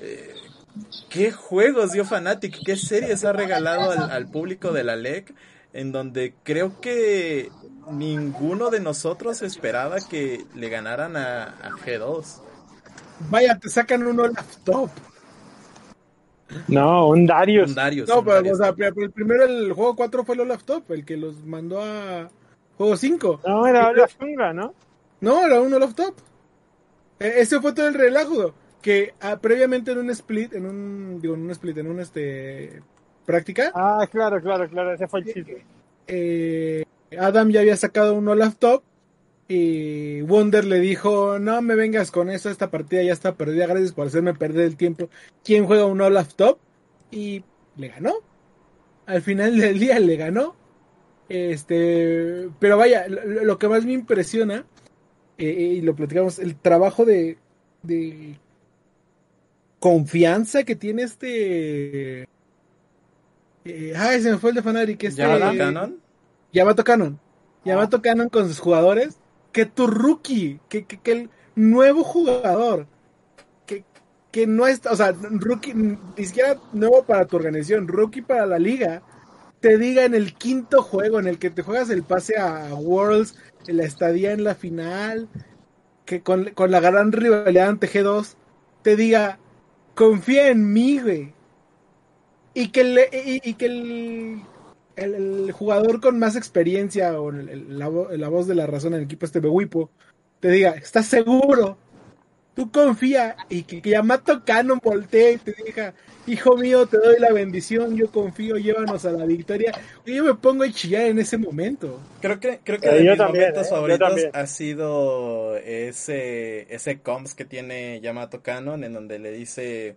eh, ¿Qué juegos dio Fnatic? ¿Qué series ha regalado al, al público de la LEC? En donde creo que ninguno de nosotros esperaba que le ganaran a, a G2. Vaya, te sacan uno laptop. No, un Darius. Un Darius. No, un pero, Darius. o sea, pero el primero, el juego 4 fue el laptop, el que los mandó a juego 5. No, era la jungla, ¿no? No, era uno laptop. Eh, ese fue todo el relajo. Que ah, previamente en un split, en un, digo, en un split, en un este práctica, Ah, claro, claro, claro, ese fue el chiste. eh, Adam ya había sacado uno laptop y Wonder le dijo, no me vengas con eso, esta partida ya está perdida, gracias por hacerme perder el tiempo. ¿Quién juega un laptop? Y le ganó. Al final del día le ganó. Este, pero vaya, lo, lo que más me impresiona, eh, y lo platicamos, el trabajo de, de confianza que tiene este... eh, ay, se me fue el de Fanatic. Este, ¿Yamato Canon? Yamato Canon. Yamato Canon con sus jugadores. Que tu rookie, que, que, que el nuevo jugador, que, que no está, o sea, rookie, ni siquiera nuevo para tu organización, rookie para la liga, te diga en el quinto juego en el que te juegas el pase a Worlds, en la estadía en la final, que con, con la gran rivalidad ante G2, te diga, confía en mí, güey. Y que, le, y, y que el, el, jugador con más experiencia o el- la, la voz de la razón en el equipo este Bewipo te diga, ¿estás seguro? Tú confía y que, que Yamato Canon voltee y te diga, hijo mío, te doy la bendición, yo confío, llévanos a la victoria. Y yo me pongo a chillar en ese momento. Creo que, creo que Eh, de mis también, momentos eh, favoritos ha sido ese, ese comps que tiene Yamato Canon en donde le dice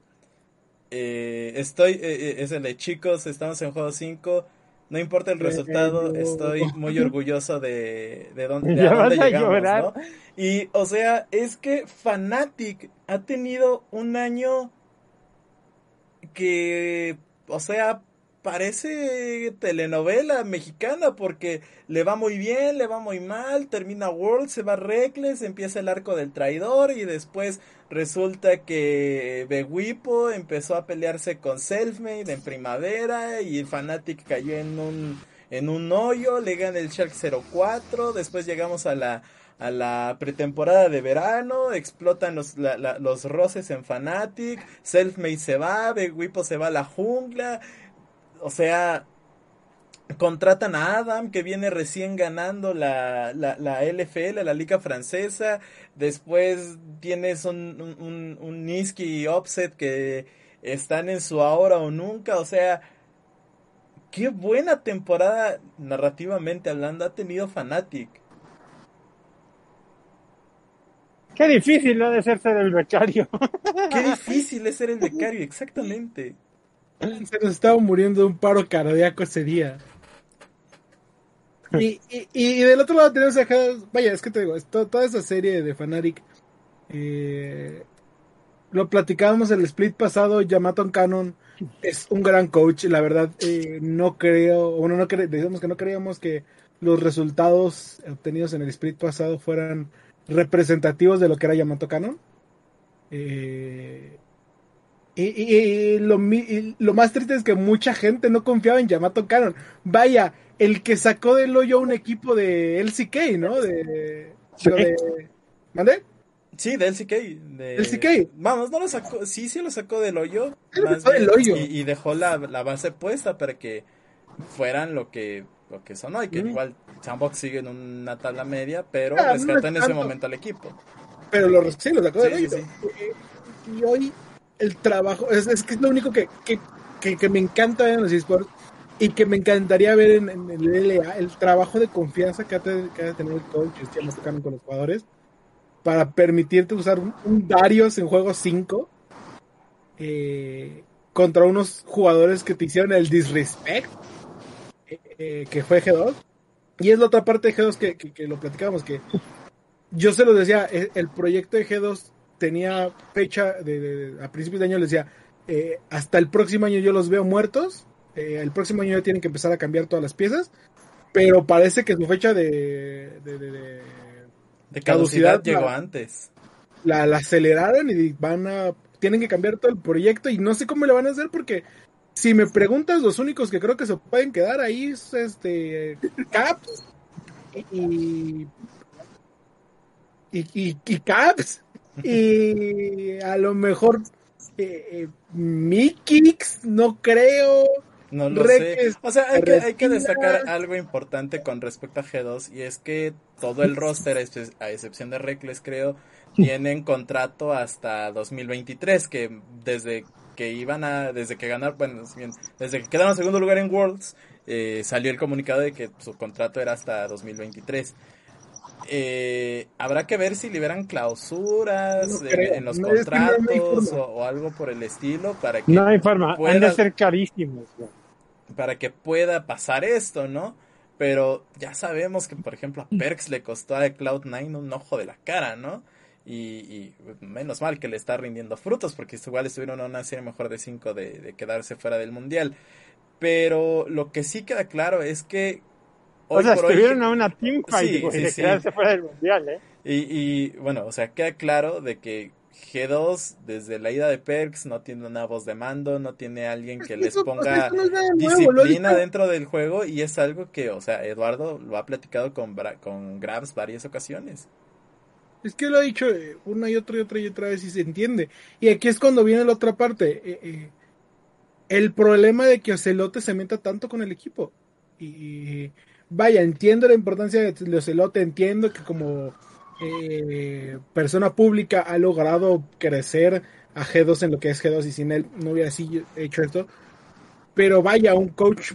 eh, estoy, eh, eh, es el de chicos, estamos en juego 5, no importa el resultado, estoy muy orgulloso de, de dónde, de *laughs* dónde vas a llegamos. Y, o sea, es que Fnatic ha tenido un año que, o sea, parece telenovela mexicana porque le va muy bien, le va muy mal, termina World, se va Reckless, empieza el arco del traidor y después resulta que Bewipo empezó a pelearse con Selfmade en primavera y Fnatic cayó en un en un hoyo, le gana el Shark 04, después llegamos a la a la pretemporada de verano, explotan los, la- la- los roces en Fnatic, Selfmade se va, Bewipo se va a la jungla, o sea, contratan a Adam que viene recién ganando la, la, la LFL, la liga francesa, después tienes un, un, un, Niski y Offset que están en su ahora o nunca, o sea, qué buena temporada narrativamente hablando ha tenido Fnatic. Qué difícil no de ser ser el becario. *laughs* Qué difícil es ser el becario, exactamente. *laughs* Se nos estaba muriendo de un paro cardíaco ese día. Y, y, y del otro lado tenemos a G2. Vaya, es que te digo, esto- toda esa serie de Fanatic. eh, lo platicábamos el split pasado. Yamato Canon es un gran coach. La verdad, eh, no creo. Bueno, no cre- decíamos que no creíamos que los resultados obtenidos en el split pasado fueran representativos de lo que era Yamato Canon. Eh, y, y- y lo, mi- y lo más triste es que mucha gente no confiaba en Yamato Canon. Vaya, el que sacó del hoyo a un equipo de LCK, ¿no? De. Sí. de- ¿Mande? Sí, del CK. De... ¿Del CK? Vamos, no lo sacó, sí, sí lo sacó del hoyo. Más del hoyo. Y, y dejó la, la base puesta para que fueran lo que lo que son hoy, que Mm. igual Sandbox sigue en una tabla media, pero Ah, no es en ese momento al equipo. Pero lo, sí, lo sacó Sí, sí, Eh, Y hoy el trabajo, es, es que es lo único que, que, que, que me encanta ver en los esports y que me encantaría ver en, en el LA, el trabajo de confianza que ha, de, que ha de tener el coach, más tocando con los jugadores, para permitirte usar un, un Darius en juego 5 eh, contra unos jugadores que te hicieron el disrespect, eh, eh, que fue G2. Y es la otra parte de G2 que, que, que lo platicábamos, que yo se lo decía, e- el proyecto de G2 tenía fecha de, a principios de año, les decía, eh, hasta el próximo año yo los veo muertos, eh, el próximo año ya tienen que empezar a cambiar todas las piezas, pero parece que su fecha de, de- de- de- De Caducidad, caducidad llegó la- antes. la, la aceleraron y van a, tienen que cambiar todo el proyecto y no sé cómo le van a hacer porque si me preguntas, los únicos que creo que se pueden quedar ahí es este Caps y y, y, y Caps y a lo mejor eh, eh, Mikix, no creo. No lo Reques, sé. O sea, hay que, hay que destacar algo importante con respecto a G2 y es que todo el roster, a excepción de Reckless, creo, tienen contrato hasta 2023, que desde que iban a, desde que ganaron, bueno, desde que quedaron en segundo lugar en Worlds, eh, salió el comunicado de que su contrato era hasta 2023. Eh, habrá que ver si liberan clausuras No en- creo. en los No, que no- contratos o, o algo por el estilo para que No hay forma, han pueda- de ser carísimos. para que pueda pasar esto, ¿no? Pero ya sabemos que, por ejemplo, a Perks le costó a Cloud9 un ojo de la cara, ¿no? Y, y menos mal que le está rindiendo frutos, porque igual estuvieron en una serie mejor de 5 de, de quedarse fuera del mundial. Pero lo que sí queda claro es que. O sea, por hoy- estuvieron a una teamfight, Sí, de sí. quedarse fuera del mundial, ¿eh? Y, y bueno, o sea, queda claro de que G2, desde la ida de Perks, no tiene una voz de mando, no tiene alguien que les ponga disciplina dentro del juego y es algo que, o sea, Eduardo lo ha platicado con, con Grabs varias ocasiones. Es que lo ha dicho eh, una y otra y otra y otra vez y se entiende. Y aquí es cuando viene la otra parte. eh, eh, el problema de que Ocelote se meta tanto con el equipo. Y, vaya, entiendo la importancia de Ocelote, entiendo que como eh, persona pública ha logrado crecer a G2 en lo que es G2 y sin él no hubiera así hecho esto. Pero vaya, un coach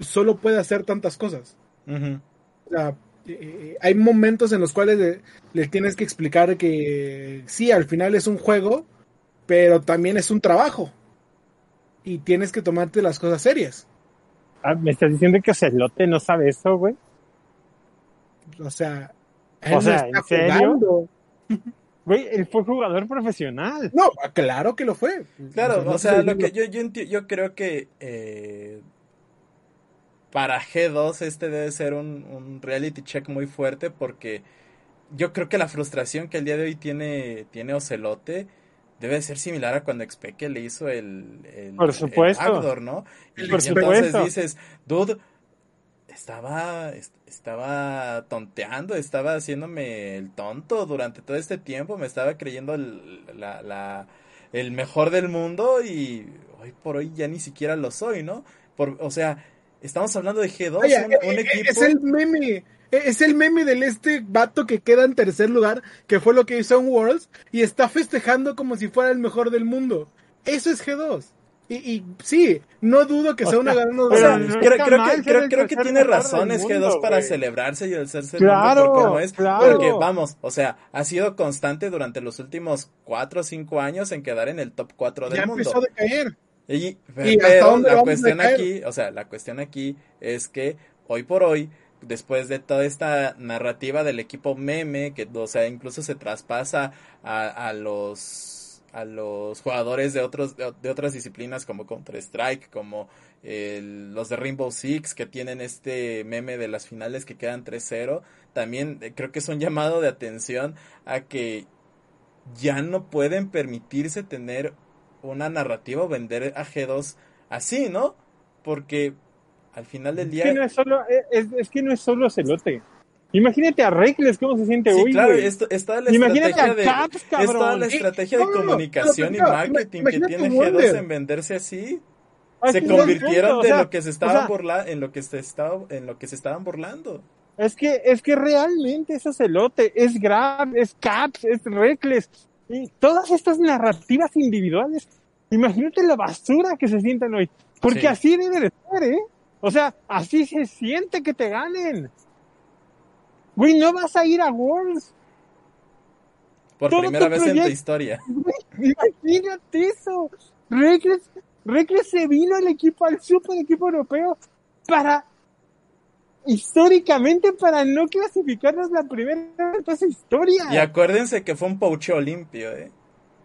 solo puede hacer tantas cosas. O sea, eh, hay momentos en los cuales le, le tienes que explicar que sí, al final es un juego, pero también es un trabajo. Y tienes que tomarte las cosas serias. Ah, ¿Me estás diciendo que Ocelote no sabe eso, güey? O sea, O sea, ¿en serio? jugando. *laughs* Güey, él fue jugador profesional. No, claro que lo fue. Claro, No o sea, lo que yo, yo, yo creo que eh, para G2 este debe ser un, un reality check muy fuerte porque yo creo que la frustración que el día de hoy tiene, tiene Ocelote debe ser similar a cuando Xpeke le hizo el, el, Por el supuesto. backdoor, ¿no? Y, Por y entonces supuesto. dices, dude, estaba, est- estaba tonteando, estaba haciéndome el tonto durante todo este tiempo, me estaba creyendo el, la, la- el mejor del mundo y hoy por hoy ya ni siquiera lo soy, ¿no? Por, o sea, estamos hablando de G2, Vaya, un, eh, un eh, equipo... Es el meme. Es el meme del este vato que queda en tercer lugar, que fue lo que hizo en Worlds, y está festejando como si fuera el mejor del mundo. Eso es G2. Y, y sí, no dudo que O sea una gran O pero sea, no creo, está creo mal que, ser creo, el creo que tercer tiene razones mundo, G2 para celebrarse y el ser Claro, por cómo es. claro. Porque, vamos, o sea, ha sido constante durante los últimos 4 o 5 años en quedar en el top 4 del ya mundo. empezó a decaer. Y, ¿Y pero dónde la cuestión aquí, o sea, la cuestión aquí es que hoy por hoy, después de toda esta narrativa del equipo meme, que, o sea, incluso se traspasa a, a los a los jugadores de otros de, otras disciplinas como Counter Strike, como el- los de Rainbow Six que tienen este meme de las finales que quedan 3-0, también eh, creo que es un llamado de atención a que ya no pueden permitirse tener una narrativa o vender a G2 así, ¿no? Porque al final del Es día... que no es solo, es, es que no es solo Celote. Imagínate a Reckless cómo se siente Sí, hoy, claro, esto, es toda la Imagínate estrategia a de, Caps, es toda la Eh, estrategia no, de no, no, comunicación y marketing que tiene Wonder. G2 en venderse así. Se está convirtieron o de sea, lo que se o estaban sea, burla, en lo que se estaba, en lo que se estaban burlando. Es que, es que realmente es elote, es Grab, es Caps, es Reckless. Y todas estas narrativas individuales, imagínate la basura que se sienten hoy. Porque Sí. así debe de ser, ¿eh? O sea, así se siente que te ganen. Güey, no vas a ir a Worlds. Por Todo primera vez en tu historia. *laughs* Imagínate eso. Reckless, Reckless se vino al equipo, al super equipo europeo, para, históricamente, para no clasificarnos la primera vez de su historia. Y acuérdense que fue un poucheo limpio, ¿eh?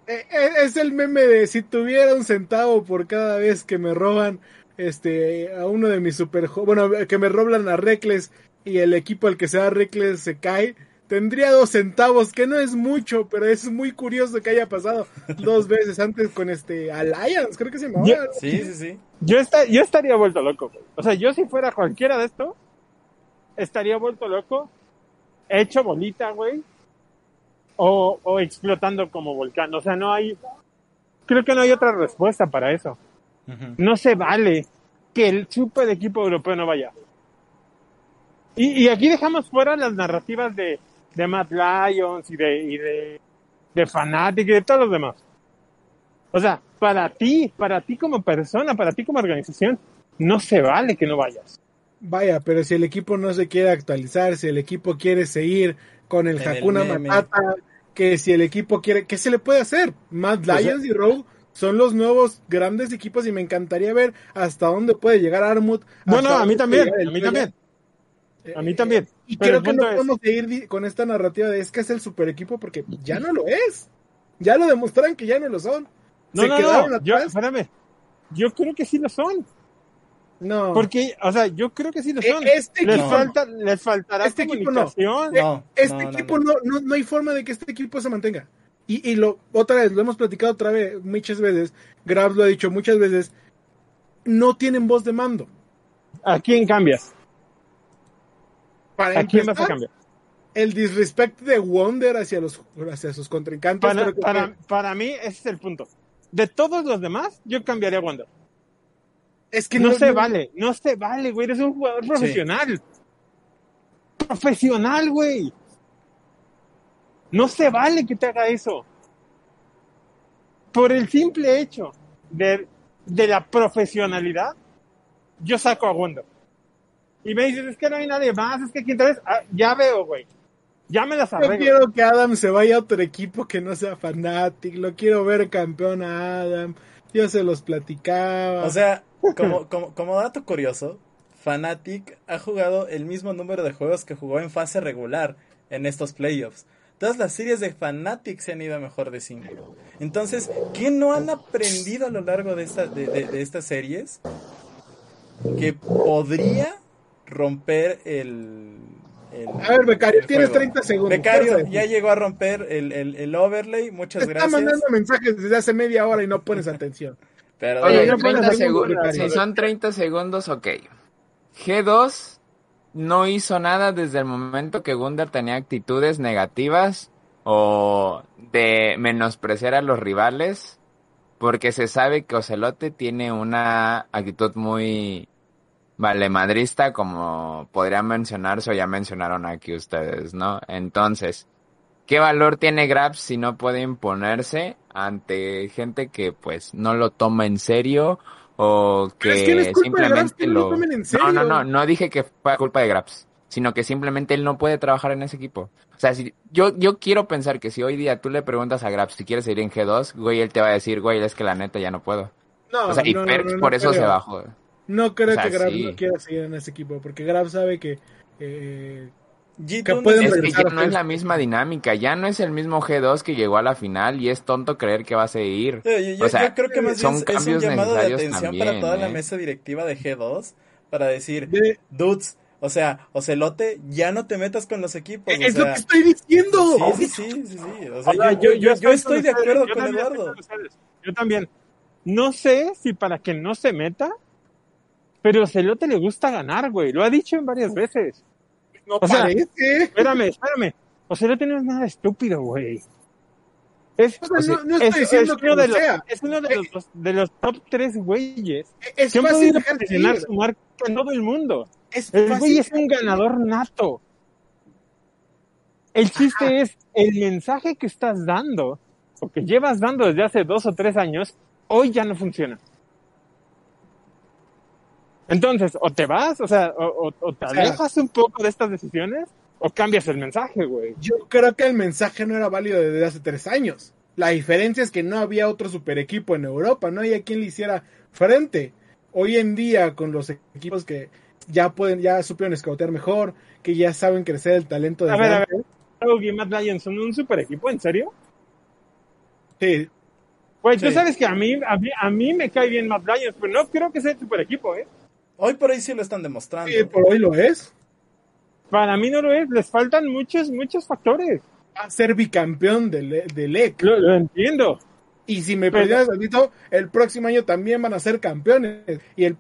Eh, eh, es el meme de si tuviera un centavo por cada vez que me roban este a uno de mis super bueno que me roban a Reckless y el equipo al que se da Reckless se cae tendría dos centavos que no es mucho pero es muy curioso que haya pasado dos *laughs* veces antes con este Alliance creo que se llamaba Ya- Sí, sí, sí. Yo, esta- yo estaría vuelto loco. güey. O sea, yo si fuera cualquiera de esto, estaría vuelto loco, hecho bolita, güey, o, o explotando como volcán. O sea, no hay, creo que no hay otra respuesta para eso. No se vale que el super equipo europeo no vaya. Y, y aquí dejamos fuera las narrativas de, de Matt Lions y de, y de, de Fnatic y de todos los demás. O sea, para ti, para ti como persona, para ti como organización, no se vale que no vayas. Vaya, pero si el equipo no se quiere actualizar, si el equipo quiere seguir con el En Hakuna meme. Matata, que si el equipo quiere, ¿qué se le puede hacer? Mad Pues, Lions y Rogue son los nuevos grandes equipos y me encantaría ver hasta dónde puede llegar Armut. No, a mí también, llegar a mí también. A mí también. Y Pero creo que no es- podemos seguir con esta narrativa de es que es el super equipo porque ya no lo es. Ya lo demostraron que ya no lo son. No, se no, quedaron no, yo, atrás. espérame. Yo creo que sí lo son. No. Porque, o sea, yo creo que sí lo E- son. este les, equipo falta, les faltará Este equipo no. comunicación. No, este equipo no. no. No, no hay forma de que este equipo se mantenga. Y, y lo otra vez, lo hemos platicado otra vez muchas veces. Grabs lo ha dicho muchas veces. No tienen voz de mando. ¿A quién cambias? Para ¿A quién vas a cambiar? el disrespect de Wonder hacia los hacia sus contrincantes. Para, para, para mí, ese es el punto. De todos los demás, yo cambiaría a Wonder. Es que no, se vale, no se vale, güey. Eres un jugador profesional. Profesional, güey. No se vale que te haga eso. Por el simple hecho de, de la profesionalidad, yo saco a Wonder. Y me dices, es que no hay nadie más, es que quién traes. Ah, ya veo, güey. Ya me las Yo arreglo. quiero que Adam se vaya a otro equipo que no sea Fnatic. Lo quiero ver campeón a Adam. Yo se los platicaba. O sea, como, como, como dato curioso, Fnatic ha jugado el mismo número de juegos que jugó en fase regular en estos playoffs. Todas las series de Fnatic se han ido a mejor de 5. Entonces, ¿qué no han aprendido a lo largo de, esta, de, de- de estas series? Que podría romper el... el- a ver, Becario, tienes juego. 30 segundos. Becario ¿Qué vas a ya llegó a romper el, el, el overlay. Muchas Te está gracias. mandando mensajes desde hace media hora y no pones atención. *laughs* Perdón. Oye, no pones 30 ningún segundos. comentario. Si son 30 segundos, ok. G2 no hizo nada desde el momento que Gunder tenía actitudes negativas o de menospreciar a los rivales, porque se sabe que Ocelote tiene una actitud muy valemadrista, como podrían mencionarse o ya mencionaron aquí ustedes, ¿no? Entonces, ¿qué valor tiene Grabs si no puede imponerse ante gente que pues no lo toma en serio o que es Grabs simplemente no lo en No, serio. no, no, no dije que fue culpa de Grabs, sino que simplemente él no puede trabajar en ese equipo. O sea, si yo, yo quiero pensar que si hoy día tú le preguntas a Grabs si quieres seguir en G2, güey, él te va a decir, güey, es que la neta ya no puedo. No, O sea, y no, Perks no, por eso creo. se bajó. No creo O sea, que Grab sí. no quiera seguir en ese equipo, porque Grab sabe que eh, G2 que pueden Es que ya no es la misma dinámica, ya no es el mismo G2 que llegó a la final y es tonto creer que va a seguir. Yo, yo- O sea, yo creo que más son bien es un cambios llamado de atención también, para toda la ¿eh? mesa directiva de G2 para decir, de- dudes, o sea, Ocelote, ya no te metas con los equipos. es o lo que estoy diciendo. Sí, sí, sí, sí, sí. O sea, yo, yo, yo, yo estoy de acuerdo con Eduardo. Yo también. No sé si para que no se meta, pero Celote le gusta ganar, güey. Lo ha dicho en varias veces. No O sea, parece. Espérame, espérame. O sea, no tienes nada estúpido, güey. Es, O sea, no- no es- estoy diciendo es que uno de los, sea. es uno de los, de los top tres güeyes Es que han fácil podido su marca en todo el mundo. Es El fácil. güey es un ganador nato. El chiste es el mensaje que estás dando, o que llevas dando desde hace dos o tres años, hoy ya no funciona. Entonces, o te vas, o sea, o, o- o te alejas un poco de estas decisiones, o cambias el mensaje, güey. Yo creo que el mensaje no era válido desde hace tres años. La diferencia es que no había otro super equipo en Europa, no había quien le hiciera frente. Hoy en día, con los equipos que ya pueden, ya supieron escautear mejor, que ya saben crecer el talento de A ver, a ver. Matt Lions son un super equipo, ¿en serio? Sí, Güey, tú Sí. sabes que a mí, a mí, a mí me cae bien Matt Lions, pero no creo que sea el super equipo, ¿eh? Hoy por ahí sí lo están demostrando. sí, por hoy lo es. Para mí no lo es, les faltan muchos, muchos factores. Va a ser bicampeón del, del EC. Lo, lo entiendo. Y si me perdieras tantito, el próximo año también van a ser campeones. Y el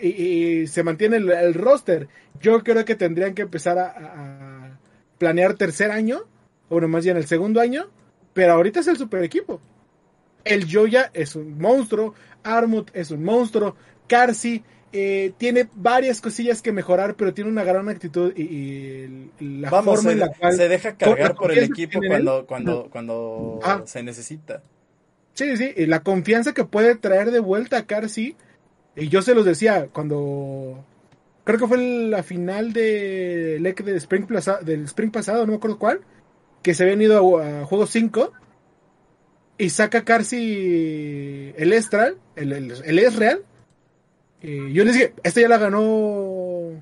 y, y se mantiene el, el roster. Yo creo que tendrían que empezar a, a planear tercer año, o bueno, más bien el segundo año, pero ahorita es el super equipo. El Joya es un monstruo, Armut es un monstruo, Carsi eh, tiene varias cosillas que mejorar, pero tiene una gran actitud y, y la Vamos, forma se, en la cual... se deja cargar por el equipo cuando, cuando, cuando Ah. se necesita. Sí, sí, y la confianza que puede traer de vuelta a Carsi. Y yo se los decía cuando. Creo que fue la final de LEC del Spring, plaza- del Spring pasado, no me acuerdo cuál. Que se habían ido a, a juego 5. Y saca Carsi el Estral, el, el, el Esreal. Y yo les dije, esta ya la ganó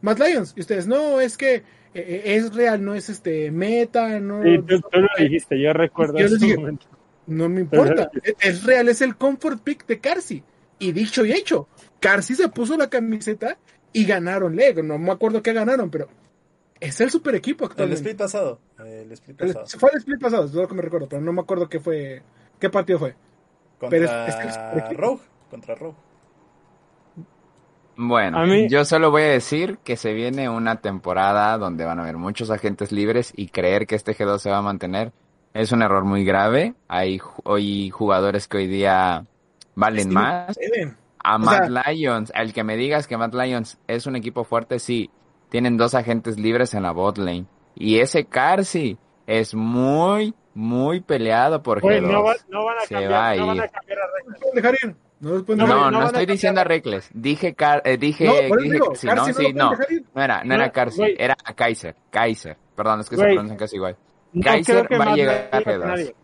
Matt Lions. Y ustedes, no, es que eh, es real, no es este meta, no. Sí, tú, tú lo dijiste, yo recuerdo Yo ese les dije, momento. No me importa. Es, es real, es el comfort pick de Carsi. Y dicho y hecho, Carsi se puso la camiseta y ganaron Lego. No me acuerdo qué ganaron, pero es el super equipo El actualmente. split pasado. El split El- pasado. fue el split pasado, es lo que me recuerdo, pero no me acuerdo qué fue, qué partido fue. pero es- Contra es que el super equipo. Rogue. Contra Rogue. Bueno, mí- yo solo voy a decir que se viene una temporada donde van a haber muchos agentes libres y creer que este G2 se va a mantener es un error muy grave. Hay hoy jugadores que hoy día valen más. A O Matt sea- Lions, al que me digas que Matt Lions es un equipo fuerte, sí. Tienen dos agentes libres en la bot lane. Y ese Carsi es muy, muy peleado por Güey, G2. no, va- no van a Se cambiar, va a no van ir. a cambiar a No. No estoy diciendo a Reckless. Dije, Car- eh, dije, No, dije, digo, sí, Carsi no, no sí, era, no era Carsi, güey. era Kaiser, Kaiser. Perdón, es que se pronuncian casi igual. Kaiser va a llegar a G2. nadie.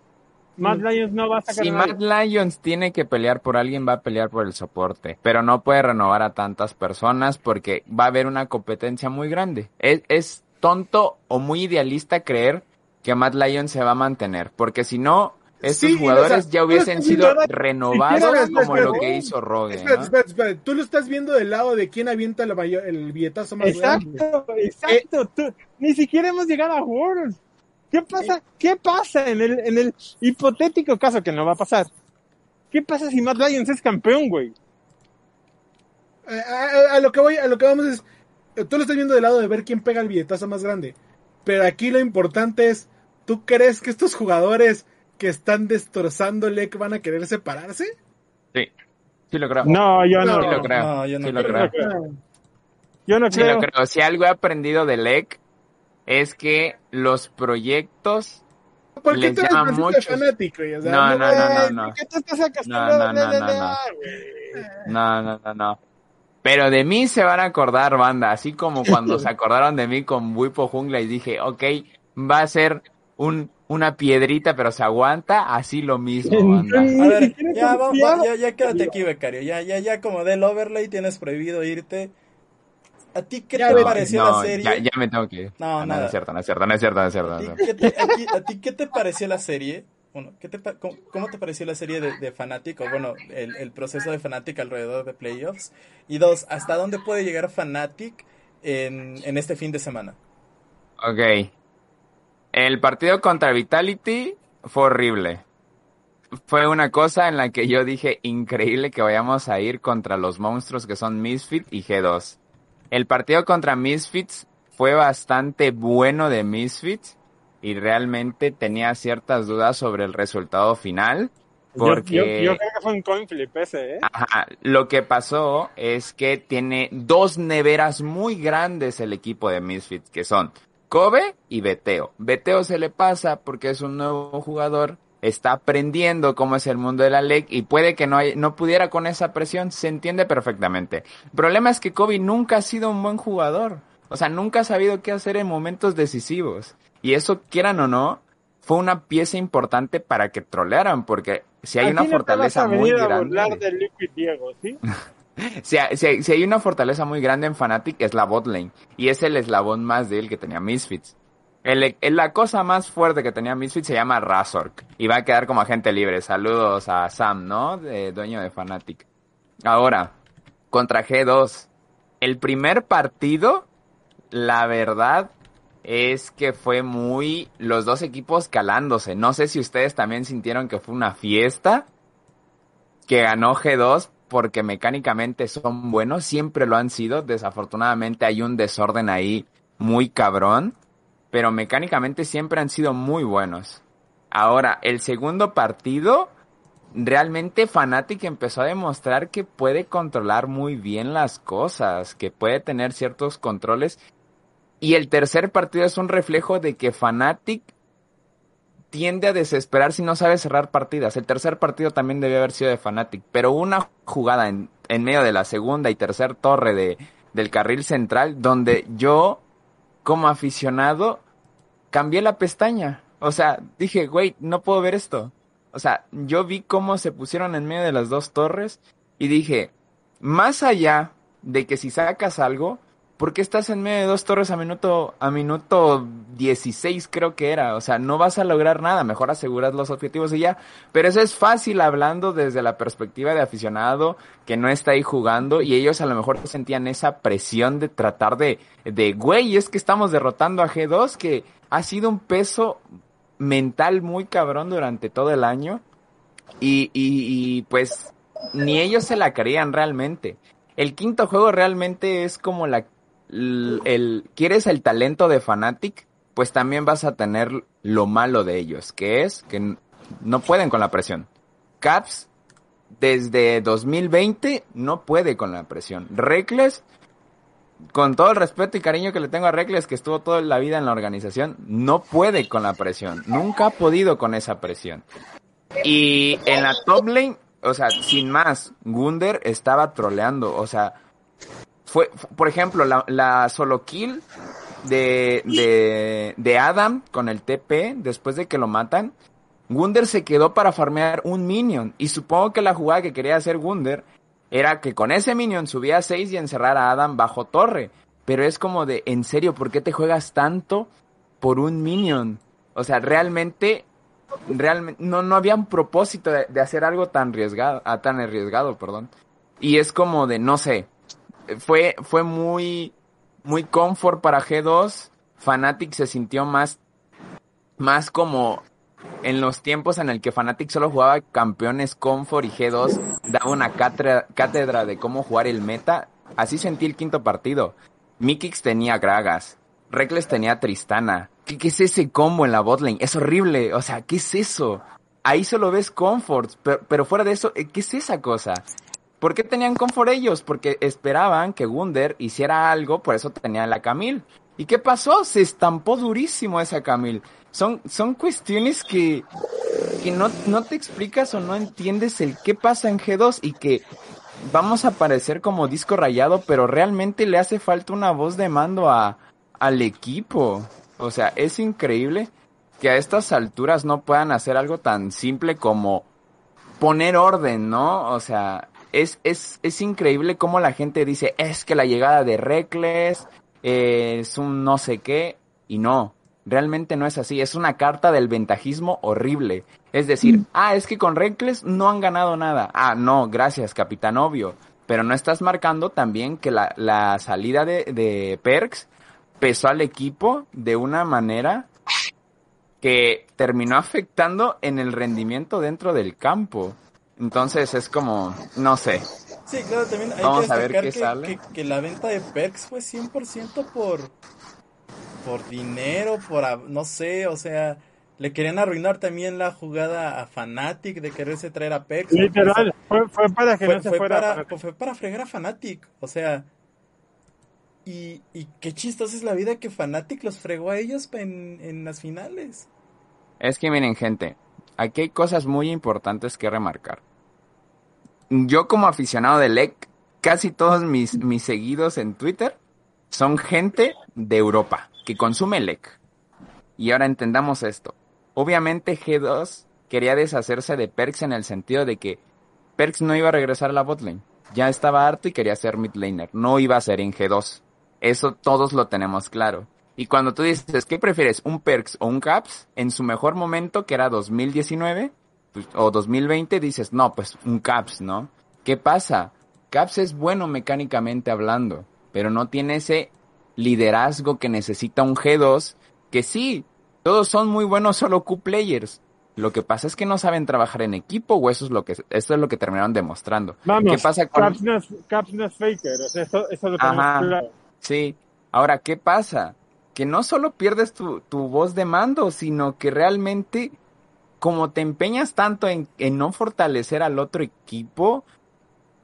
Matt Lions no va a sacar Si nadie. Matt Lions tiene que pelear por alguien, va a pelear por el soporte, pero no puede renovar a tantas personas porque va a haber una competencia muy grande. Es, es tonto o muy idealista creer que Matt Lions se va a mantener, porque si no, estos Sí, jugadores o sea, ya hubiesen sido renovados Espera, espera, como lo que hizo Rogue. Espera, ¿no? espera, espera. Tú lo estás viendo del lado de quién avienta la el billetazo más grande. Exacto, exacto. Tú- ni siquiera hemos llegado a Worlds. ¿Qué pasa? ¿Qué pasa en el, en el hipotético caso que no va a pasar? ¿Qué pasa si Matt Lions es campeón, güey? A, a- a lo que voy, a lo que vamos es, tú lo estás viendo del lado de ver quién pega el billetazo más grande. Pero aquí lo importante es, ¿tú crees que estos jugadores que están destrozando LEC van a querer separarse? Sí, sí lo creo. No, yo no. sí lo creo. No, yo no sí lo creo. creo. Yo no Sí creo. lo creo. Si algo he aprendido de LEC es que los proyectos ¿Por qué Les tú eres llama Francisco mucho. fanático? güey? O sea, No, no, no, no, no. ¿Por qué tú estás acá No, no, no, no, no. No, no, no, no. Pero de mí se van a acordar, banda. Así como cuando *laughs* se acordaron de mí con Wipo Jungla y dije, ok, va a ser un, una piedrita, pero se aguanta. Así lo mismo, banda. A ver, ya, va- confiaba. va- ya, ya quédate aquí, becario. Ya, ya, ya, como del overlay tienes prohibido irte. ¿A ti qué Ya te pareció No, la serie? ya, ya me tengo que ir. No, no, nada. no es cierto, no es cierto, no es cierto, no es cierto. no ¿A es ti, cierto. qué te, a, ti qué te pareció la serie? Bueno, ¿qué te, cómo, cómo te pareció la serie de, de Fnatic? O bueno, el, el proceso de Fnatic alrededor de playoffs. Y dos, ¿hasta dónde puede llegar Fnatic en, en este fin de semana? Ok. El partido contra Vitality fue horrible. Fue una cosa en la que yo dije, increíble que vayamos a ir contra los monstruos que son Misfit y G2. El partido contra Misfits fue bastante bueno de Misfits y realmente tenía ciertas dudas sobre el resultado final. Porque... Yo, yo, yo, creo que fue un coin flip ese, ¿eh? Ajá, lo que pasó es que tiene dos neveras muy grandes el equipo de Misfits, que son Kobe y Beteo. Beteo se le pasa porque es un nuevo jugador, está aprendiendo cómo es el mundo de la LEC y puede que no, hay, no pudiera con esa presión, se entiende perfectamente. El problema es que Kobe nunca ha sido un buen jugador, o sea, nunca ha sabido qué hacer en momentos decisivos. Y eso, quieran o no, fue una pieza importante para que trolearan, porque si hay una no te fortaleza vas a muy a grande. burlar Liquid Diego, ¿sí? *laughs* Si, si si hay una fortaleza muy grande en Fnatic es la bot lane. Y es el eslabón más débil que tenía Misfits. El- la cosa más fuerte que tenía Misfits se llama Razork. Y va a quedar como agente libre. Saludos a Sam, ¿no? De, dueño de Fnatic. Ahora, contra G2. El primer partido, la verdad, es que fue muy los dos equipos calándose. No sé si ustedes también sintieron que fue una fiesta que ganó G2 porque mecánicamente son buenos, siempre lo han sido. Desafortunadamente hay un desorden ahí muy cabrón, pero mecánicamente siempre han sido muy buenos. Ahora, el segundo partido, realmente Fnatic empezó a demostrar que puede controlar muy bien las cosas, que puede tener ciertos controles. Y el tercer partido es un reflejo de que Fnatic tiende a desesperar si no sabe cerrar partidas. El tercer partido también debió haber sido de Fnatic, pero una jugada en, en medio de la segunda y tercer torre de, del carril central donde yo, como aficionado, cambié la pestaña. O sea, dije, güey, no puedo ver esto. O sea, yo vi cómo se pusieron en medio de las dos torres y dije, más allá de que si sacas algo, ¿por qué estás en medio de dos torres a minuto, a minuto 16 creo que era? O sea, no vas a lograr nada, mejor aseguras los objetivos y ya. Pero eso es fácil hablando desde la perspectiva de aficionado que no está ahí jugando y ellos a lo mejor sentían esa presión de tratar de, de, güey, es que estamos derrotando a G2 que ha sido un peso mental muy cabrón durante todo el año y, y, y pues ni ellos se la creían realmente. El quinto juego realmente es como la el, el- quieres el talento de Fnatic, pues también vas a tener lo malo de ellos, que es que no pueden con la presión. Caps desde 2020 no puede con la presión. Reckless con todo el respeto y cariño que le tengo a Reckless, que estuvo toda la vida en la organización, no puede con la presión. Nunca ha podido con esa presión. Y en la top lane, o sea, sin más, Gunder estaba troleando. O sea, fue, fu- por ejemplo, la, solo kill de, de, de Adam con el TP, después de que lo matan, Gunder se quedó para farmear un minion. Y supongo que la jugada que quería hacer Gunder era que con ese minion subía a 6 y encerrar a Adam bajo torre. Pero es como de, en serio, ¿por qué te juegas tanto por un minion? O sea, realmente, realmente, no, no había un propósito de, de hacer algo tan arriesgado, ah, tan arriesgado, perdón. Y es como de, no sé, fue, fue muy, muy confort para G2. Fnatic se sintió más, más como en los tiempos en el que Fnatic solo jugaba campeones Comfort y G2 daba una cátedra, cátedra de cómo jugar el meta. Así sentí el quinto partido. Mikix tenía Gragas. Reckless tenía Tristana. ¿Qué, es ese combo en la botlane? Es horrible. O sea, ¿qué es eso? Ahí solo ves Comfort. Pero, pero fuera de eso, ¿qué es esa cosa? ¿Por qué tenían Comfort ellos? Porque esperaban que Wunder hiciera algo, por eso tenían la Camille. ¿Y qué pasó? Se estampó durísimo esa Camille. Son, son cuestiones que, que no, no te explicas o no entiendes el qué pasa en G2 y que vamos a parecer como disco rayado, pero realmente le hace falta una voz de mando a, al equipo. O sea, es increíble que a estas alturas no puedan hacer algo tan simple como poner orden, ¿no? O sea, es, es, es increíble cómo la gente dice, es que la llegada de Reckless eh, es un no sé qué, y no, realmente no es así, es una carta del ventajismo horrible. Es decir, ah, es que con Reckless no han ganado nada. Ah, no, gracias, capitán obvio. Pero no estás marcando también que la, la salida de, de Perks pesó al equipo de una manera que terminó afectando en el rendimiento dentro del campo. Entonces es como, no sé. Sí, claro, también hay Vamos que a ver destacar qué que, sale. que- que la venta de perks fue 100% por, por dinero, por, no sé, o sea, le querían arruinar también la jugada a Fnatic de quererse traer a Pex. Literal, fue, fue para que fue, no se fue fuera. para, fue para fregar a Fnatic, o sea, y, y qué chistosa es la vida que Fnatic los fregó a ellos en, en las finales. Es que miren, gente, aquí hay cosas muy importantes que remarcar. Yo como aficionado de LEC, casi todos mis, mis seguidos en Twitter son gente de Europa que consume LEC. Y ahora entendamos esto. Obviamente G2 quería deshacerse de Perks en el sentido de que Perks no iba a regresar a la botlane. Ya estaba harto y quería ser mid laner. No iba a ser en G2. Eso todos lo tenemos claro. Y cuando tú dices, ¿qué prefieres? ¿Un Perks o un Caps? En su mejor momento, que era 2019 pues, o 2020, dices, no, pues un Caps, ¿no? ¿Qué pasa? Caps es bueno mecánicamente hablando, pero no tiene ese liderazgo que necesita un G2, que sí, todos son muy buenos solo Q-players. Lo que pasa es que no saben trabajar en equipo o eso es lo que, eso es lo que terminaron demostrando. Vamos, ¿Qué pasa con... Caps, no es, Caps no es faker, o sea, eso, eso lo tenemos claro. Sí. Ahora, ¿qué pasa? Que no solo pierdes tu, tu voz de mando, sino que realmente, como te empeñas tanto en, en no fortalecer al otro equipo,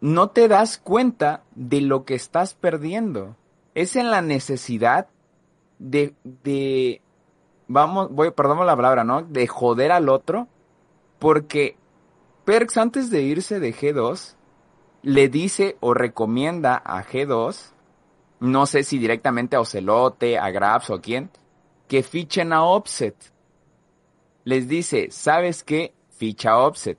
no te das cuenta de lo que estás perdiendo. Es en la necesidad de, de, vamos, voy, perdón la palabra, ¿no? De joder al otro, porque Perks antes de irse de G2, le dice o recomienda a G2 no sé si directamente a Ocelote, a Grabs o a quién, que fichen a Offset. Les dice, ¿sabes qué? Ficha a Offset.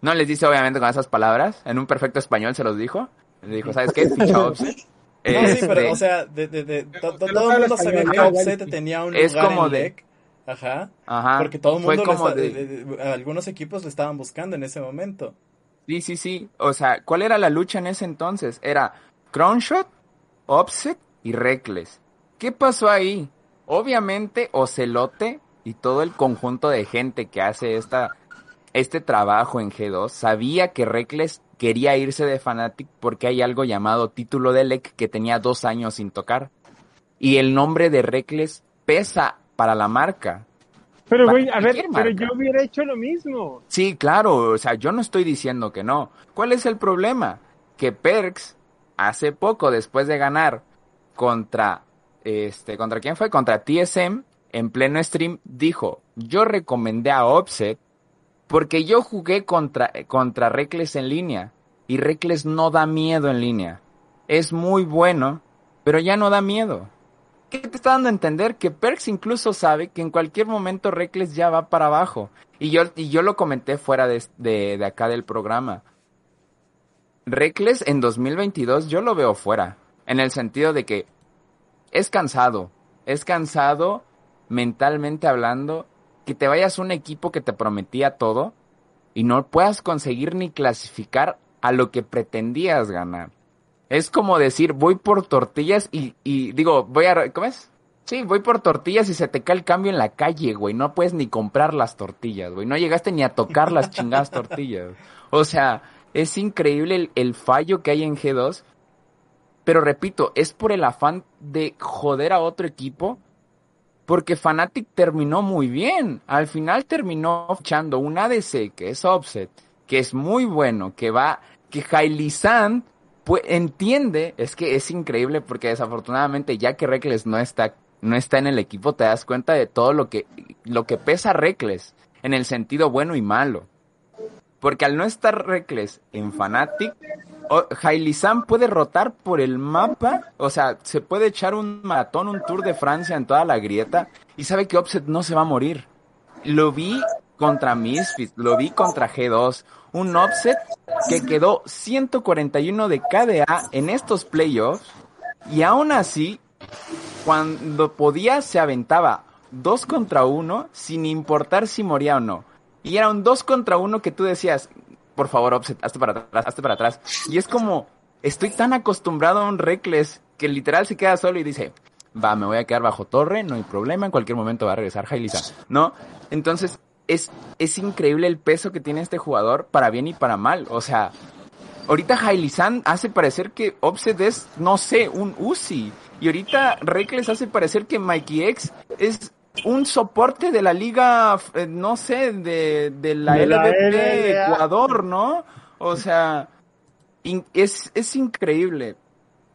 No les dice obviamente con esas palabras, en un perfecto español se los dijo. Les dijo, ¿sabes qué? Ficha a Offset. *laughs* No, sí, pero, Este, o sea, de, de, de- to- to- no todo el mundo sabía que Offset tenía un Es lugar como en de- LEC. Ajá. Ajá. Porque todo el mundo, lo como está- de- de- de- de- algunos equipos lo estaban buscando en ese momento. Sí, sí, sí. O sea, ¿cuál era la lucha en ese entonces? Era Crownshot, Offset y Reckless. ¿Qué pasó ahí? Obviamente Ocelote y todo el conjunto de gente que hace esta, este trabajo en G2 sabía que Reckless quería irse de Fnatic porque hay algo llamado título de LEC que tenía dos años sin tocar. Y el nombre de Reckless pesa para la marca. Pero, güey, a ver, pero yo hubiera hecho lo mismo. Sí, claro, o sea, yo no estoy diciendo que no. ¿Cuál es el problema? Que Perks, hace poco, después de ganar contra, este, ¿contra quién fue? Contra TSM, en pleno stream, dijo, yo recomendé a Offset porque yo jugué contra, contra Reckless en línea y Reckless no da miedo en línea. Es muy bueno, pero ya no da miedo. ¿Qué te está dando a entender? Que Perks incluso sabe que en cualquier momento Reckless ya va para abajo. Y yo, y yo lo comenté fuera de, de, de acá del programa. Reckless en 2022 yo lo veo fuera. En el sentido de que es cansado. Es cansado mentalmente hablando que te vayas a un equipo que te prometía todo y no puedas conseguir ni clasificar a lo que pretendías ganar. Es como decir, voy por tortillas y, y digo, voy a... ¿Cómo es? Sí, voy por tortillas y se te cae el cambio en la calle, güey. No puedes ni comprar las tortillas, güey. No llegaste ni a tocar las chingadas tortillas. O sea, es increíble el, fallo que hay en G2. Pero repito, es por el afán de joder a otro equipo. Porque Fnatic terminó muy bien. Al final terminó echando un ADC, que es Offset, que es muy bueno, que va, que Hailizan pues, entiende, es que es increíble porque desafortunadamente ya que Reckless no está, no está en el equipo, te das cuenta de todo lo que, lo que pesa Reckless, en el sentido bueno y malo. Porque al no estar Reckless en Fnatic, Hailizan puede rotar por el mapa, o sea, se puede echar un maratón, un tour de Francia en toda la grieta, y sabe que Offset no se va a morir. Lo vi contra Misfit, lo vi contra G2, un offset que quedó 141 de KDA en estos playoffs y aún así, cuando podía se aventaba dos contra uno sin importar si moría o no. Y era un dos contra uno que tú decías, por favor, offset, hazte para atrás, hazte para atrás. Y es como, estoy tan acostumbrado a un Reckless que literal se queda solo y dice, va, me voy a quedar bajo torre, no hay problema, en cualquier momento va a regresar Hailisa, ¿no? Entonces, es, es increíble el peso que tiene este jugador para bien y para mal. O sea, ahorita Hailizan hace parecer que Offset es, no sé, un Uzi. Y ahorita Rek les hace parecer que Mikey X es un soporte de la liga, eh, no sé, de, de la De la LVP LLA. Ecuador, ¿no? O sea, in- es, es increíble.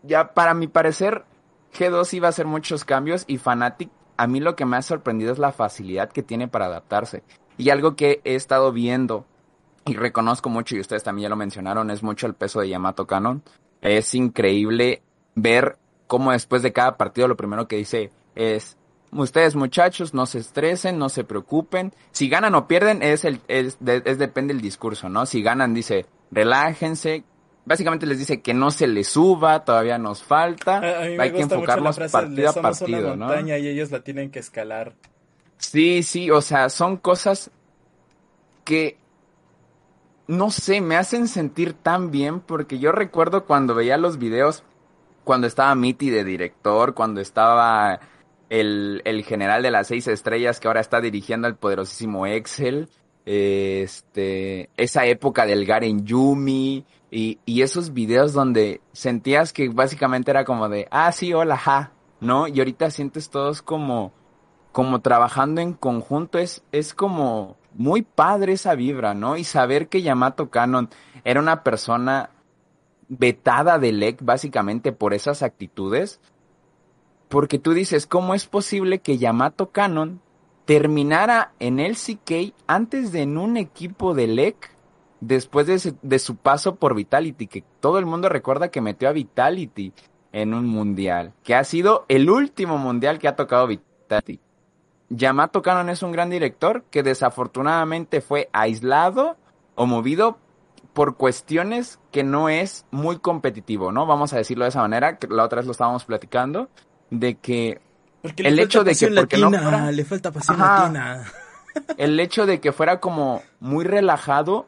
Ya, para mi parecer, G2 iba a hacer muchos cambios y Fnatic, a mí lo que me ha sorprendido es la facilidad que tiene para adaptarse. Y algo que he estado viendo y reconozco mucho, y ustedes también ya lo mencionaron, es mucho el peso de Yamato Canon. Es increíble ver cómo después de cada partido lo primero que dice es, ustedes muchachos no se estresen, no se preocupen. Si ganan o pierden es el, es, de- es depende del discurso, ¿no? Si ganan dice, relájense. Básicamente les dice que no se les suba, todavía nos falta. A, a mí me Hay que gusta mucho la enfocarnos frase partido a partido, una ¿no? montaña y ellos la tienen que escalar. Sí, sí, o sea, son cosas que no sé, me hacen sentir tan bien porque yo recuerdo cuando veía los videos, cuando estaba Mitty de director, cuando estaba el, el general de las seis estrellas que ahora está dirigiendo al poderosísimo Excel, este, esa época del Garen Yumi y, y esos videos donde sentías que básicamente era como de, ah, sí, hola, ja, ¿no? Y ahorita sientes todos como como trabajando en conjunto es, es como muy padre esa vibra, ¿no? Y saber que Yamato Canon era una persona vetada de LEC básicamente por esas actitudes, porque tú dices, ¿cómo es posible que Yamato Canon terminara en el CK antes de en un equipo de LEC después de, ese- de su paso por Vitality, que todo el mundo recuerda que metió a Vitality en un mundial, que ha sido el último mundial que ha tocado Vitality. Yamato Canon es un gran director que desafortunadamente fue aislado o movido por cuestiones que no es muy competitivo, ¿no? Vamos a decirlo de esa manera, que la otra vez lo estábamos platicando, de que Porque El hecho de que porque no fuera- le falta pasión Ajá. latina. el hecho de que fuera como muy relajado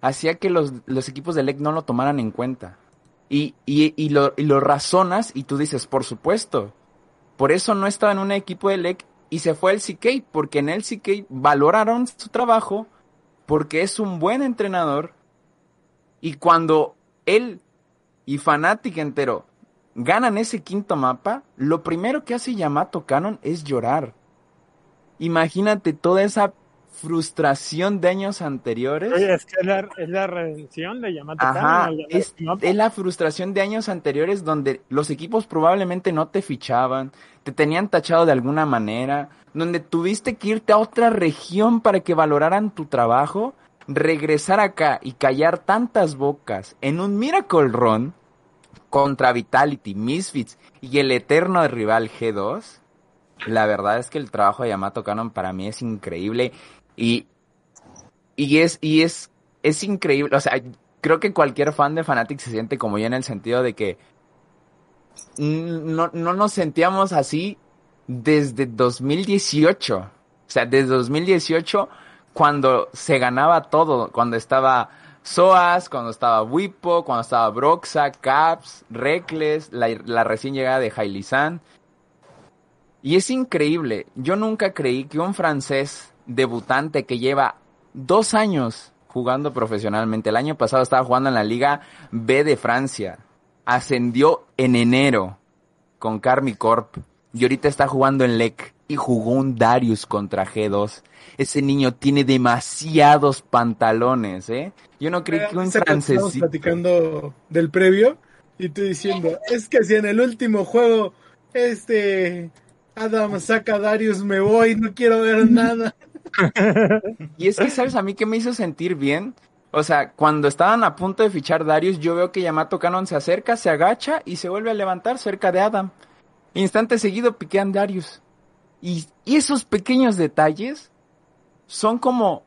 hacía que los, los equipos de LEC no lo tomaran en cuenta. Y, y, y, lo, y lo razonas y tú dices, por supuesto, por eso no estaba en un equipo de LEC y se fue al CK, porque en el CK valoraron su trabajo, porque es un buen entrenador y cuando él y Fnatic entero ganan ese quinto mapa, lo primero que hace Yamato Canon es llorar. Imagínate toda esa frustración de años anteriores. Oye, es que es la, es la redención de Yamato Ajá, ganar es, mapa. es la frustración de años anteriores donde los equipos probablemente no te fichaban, te tenían tachado de alguna manera, donde tuviste que irte a otra región para que valoraran tu trabajo, regresar acá y callar tantas bocas en un Miracle Run contra Vitality, Misfits y el eterno rival G2. La verdad es que el trabajo de Yamato Canon para mí es increíble y, y es, y es, es increíble, o sea, creo que cualquier fan de Fnatic se siente como yo en el sentido de que no, no nos sentíamos así desde 2018. O sea, desde 2018 cuando se ganaba todo, cuando estaba Soas, cuando estaba Wipo, cuando estaba Broxa, Caps, Reckless, la, la recién llegada de Hailey-san. Y es increíble, yo nunca creí que un francés debutante que lleva dos años jugando profesionalmente, el año pasado estaba jugando en la Liga B de Francia, ascendió en enero con Carmi Corp y ahorita está jugando en LEC y jugó un Darius contra G2. Ese niño tiene demasiados pantalones, ¿eh? Yo no creí que un francesito... platicando del previo y tú diciendo, es que si en el último juego este Adam saca Darius me voy, no quiero ver nada. *laughs* Y es que, ¿sabes a mí qué me hizo sentir bien? O sea, cuando estaban a punto de fichar Darius, yo veo que Yamato Canon se acerca, se agacha y se vuelve a levantar cerca de Adam. Instante seguido piquean Darius. Y, y esos pequeños detalles son como...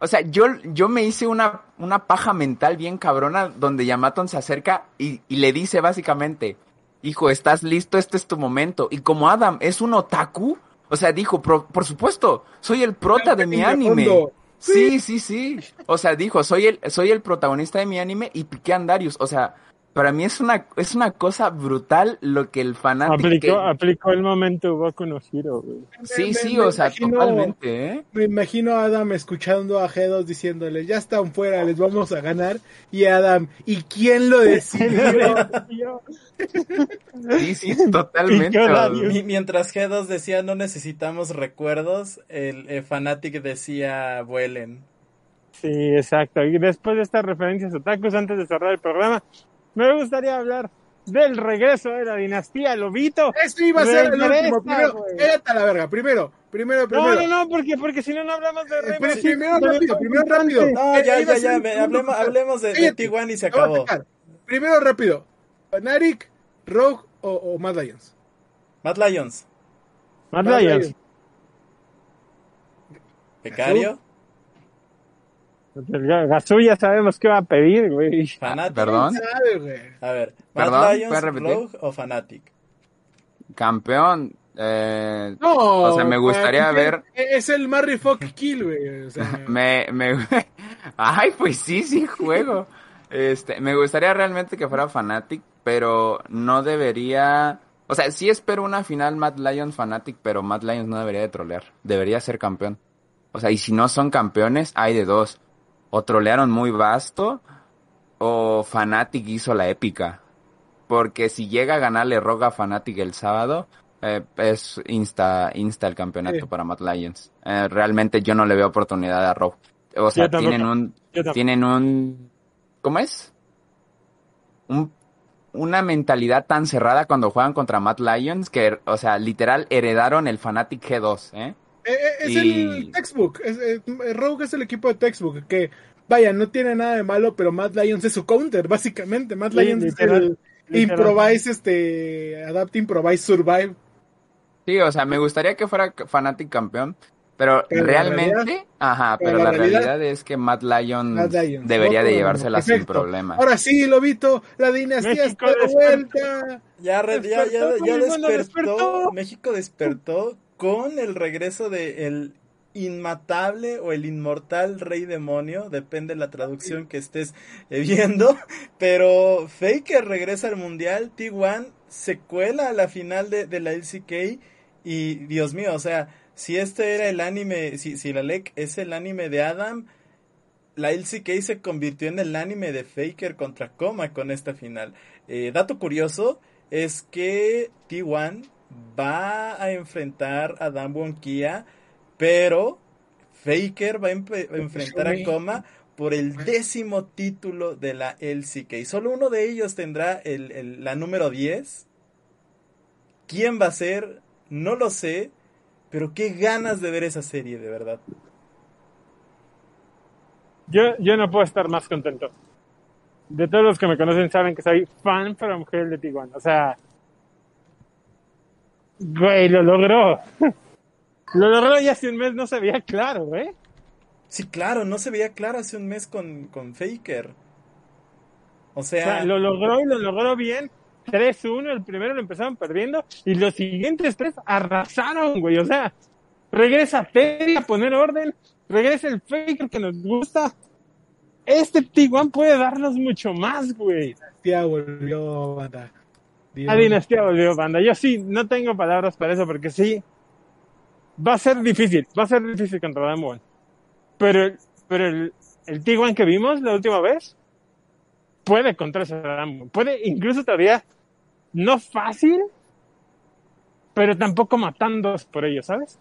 O sea, yo, yo me hice una, una paja mental bien cabrona donde Yamato se acerca y, y le dice básicamente, hijo, ¿estás listo? Este es tu momento. Y como Adam es un otaku, o sea, dijo, "Por- por supuesto, soy el prota de mi anime. Sí, sí, sí. O sea, dijo, soy el, soy el protagonista de mi anime y piqué a Darius. O sea, para mí es una, es una cosa brutal lo que el fanático... Aplicó, aplicó el momento Boku no Hero, güey. Sí, Me- sí, me o sea, imagino- totalmente, ¿eh? Me imagino a Adam escuchando a G2 diciéndole, ya están fuera, les vamos a ganar. Y Adam, ¿y quién lo decidió? *laughs* Sí, sí, totalmente. Mientras G2 decía no necesitamos recuerdos, el, eh, Fanatic decía vuelen. Sí, exacto. Y después de estas referencias otakus, antes de cerrar el programa, me gustaría hablar del regreso de la dinastía Lobito. Eso iba a ser el último. Primero, espérate a la verga. Primero, primero, No, primero. no, no, porque, porque si no, no hablamos de Eh, Rebel. pero primero Sí, rápido, primero rápido. No, ya, ya, ya, hablemos, hablemos de, de Cállate, T1 y se acabó. Primero rápido. Fnatic, Rogue o, o Mad Lions. Mad Lions, Mad Mad Lions. Becario, Gazú ya sabemos qué va a pedir, güey. Fanatic. Perdón, ¿Sabe, güey? A ver, Mad Perdón, Lions. Rogue o Fanatic. campeón. Eh, No, O sea, me gustaría ver- Es el Marry Fuck Kill, güey. O sea, *laughs* me, me, *laughs* ay, pues sí, sí juego. Este, me gustaría realmente que fuera Fnatic, pero no debería, o sea, sí espero una final Mad Lions Fnatic, pero Mad Lions no debería de trolear, debería ser campeón. O sea, y si no son campeones, hay de dos. O trolearon muy vasto, o Fnatic hizo la épica. Porque si llega a ganarle Roga a Fnatic el sábado, eh, es insta, insta el campeonato Sí. para Mad Lions. Eh, realmente yo no le veo oportunidad a Rogue. O sea, tienen un, tienen un, ¿cómo es? Un, una mentalidad tan cerrada cuando juegan contra Mad Lions que, o sea, literal heredaron el Fnatic G2, ¿eh? Es Y- el textbook. Es, eh, Rogue es el equipo de textbook. Que, vaya, no tiene nada de malo, pero Mad Lions es su counter, básicamente. Mad Sí, Lions literal, es el literal. improvise, este, adapt, improvise, survive. Sí, o sea, me gustaría que fuera Fnatic campeón, pero, realmente, realidad- ajá, pero pero, la la realidad- realidad, es que Mad Lions, Mad Lions, debería de llevársela sin problema. Ahora sí, Lobito, la dinastía México está de vuelta. Ya, ya, ya, ya despertó. México despertó con el regreso de el inmatable o el inmortal rey demonio, depende de la traducción que estés eh, viendo, *laughs* pero Faker regresa al mundial, T1 se cuela a la final de, de la LCK y Dios mío, o sea, si este era el anime, si, si la LEC es el anime de Adam, la LCK se convirtió en el anime de Faker contra Koma con esta final. Eh, dato curioso es que T1 va a enfrentar a Damwon Kia, pero Faker va a enfrentar a Koma por el décimo título de la LCK. Solo uno de ellos tendrá el, el- la número 10. ¿Quién va a ser? No lo sé, pero qué ganas de ver esa serie, de verdad. Yo, yo no puedo estar más contento. De todos los que me conocen saben que soy fan from hell de Tijuana. O sea, güey, lo logró. lo logró y hace un mes no se veía claro, ¿eh? Sí, claro, no se veía claro hace un mes con, con Faker. O O sea, lo logró y lo logró bien. 3-1, el primero lo empezaron perdiendo y los siguientes tres arrasaron, güey. O sea, regresa Teddy a poner orden, regresa el Faker que nos gusta. Este T1 puede darnos mucho más, güey. Tía volvió, banda. La dinastía volvió, banda. Yo sí, no tengo palabras para eso porque sí. Va a ser difícil, va a ser difícil contra Damwon. Pero, pero el, el T1 que vimos la última vez puede contra ese Damwon. Puede incluso todavía, no fácil, pero tampoco matándoos por ello, ¿sabes?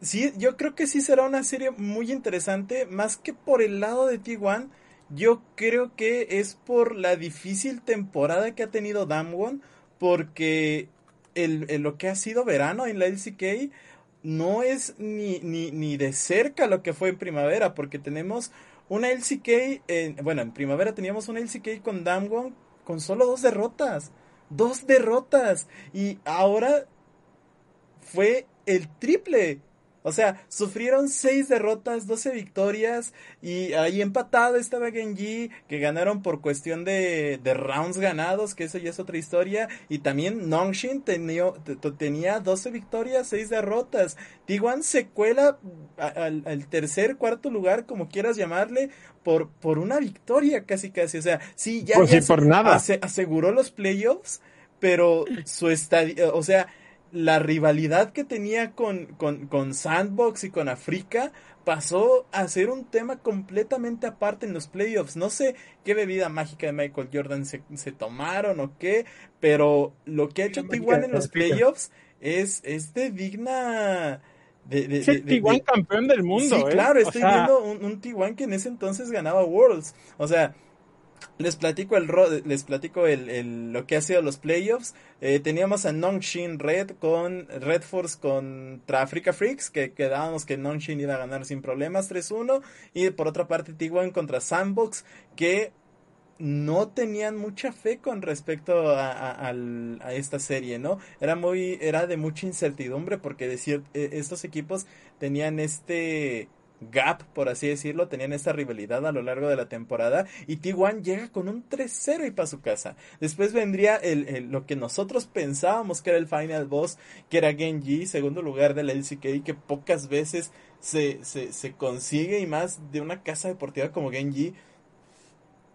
sí, yo creo que sí será una serie muy interesante, más que por el lado de T1, yo creo que es por la difícil temporada que ha tenido Damwon, porque el, lo que ha sido verano en la LCK no es ni, ni, ni de cerca lo que fue en primavera, porque tenemos una LCK, en- bueno, en primavera teníamos una LCK con Damwon con solo dos derrotas, dos derrotas, y ahora fue el triple O sea, sufrieron seis derrotas, 12 victorias y ahí empatado estaba Genji, que ganaron por cuestión de, de rounds ganados, que eso ya es otra historia. Y también Nongshin tenía, te- te- tenía 12 victorias, 6 derrotas. T1 se cuela al, al tercer, cuarto lugar, como quieras llamarle, por, por una victoria casi casi. O sea, sí, ya, Pues ya sí, se- por nada. ase- aseguró los playoffs, pero su estadio, o sea, la rivalidad que tenía con, con, con Sandbox y con Africa pasó a ser un tema completamente aparte en los playoffs. No sé qué bebida mágica de Michael Jordan se, se tomaron o qué, pero lo que ha hecho Mágica T1 de en los playoffs es, es de digna... De, de- Es el de- de- T1 de- campeón del mundo, Sí, ¿eh? claro, O estoy sea- viendo un, un T1 que en ese entonces ganaba Worlds. O sea, les platico el les platico el, el- lo que ha sido los playoffs. Eh, teníamos a Nongshin Red con Red Force contra Africa Freaks, que quedábamos que Nongshin iba a ganar sin problemas 3-1. Y por otra parte T1 contra Sandbox, que no tenían mucha fe con respecto a, a- esta serie, ¿no? Era muy, era de mucha incertidumbre porque decir, eh, estos equipos tenían este gap, por así decirlo, tenían esta rivalidad a lo largo de la temporada y T1 llega con un 3-0 y para su casa. Después vendría el, lo que nosotros pensábamos que era el final boss, que era Genji, segundo lugar de la LCK, que pocas veces se, se, consigue y más de una casa deportiva como Genji.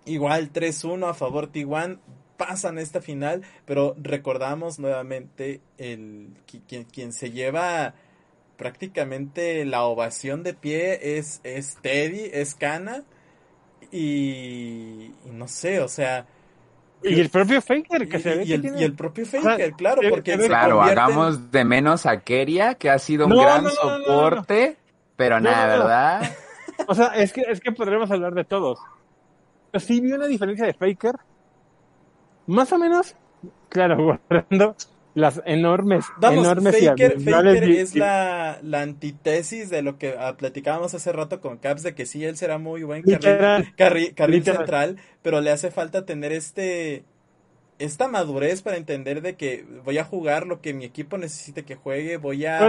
Igual 3-1 a favor T1. Pasan esta final, pero recordamos nuevamente el qui- quien, quien se lleva prácticamente la ovación de pie es, es Teddy, es Kana. Y, y no sé, o sea. Y el propio Faker, que y, se ve y que el, tiene- y el propio Faker, claro, se- porque se Claro, hagamos de menos a Keria, que ha sido un No, gran no, no, no, no, no. soporte, pero No, nada. ¿verdad? *laughs* O sea, es que, es que podremos hablar de todos. Pero sí vi una diferencia de Faker. Más o menos, claro, *laughs* guardando las enormes, Vamos, enormes Faker, Faker es la, la antítesis de lo que ah, platicábamos hace rato con Caps, de que sí, él será muy buen carril, Literal. carri- carril Literal. central, pero le hace falta tener este esta madurez para entender de que voy a jugar lo que mi equipo necesite que juegue, voy a...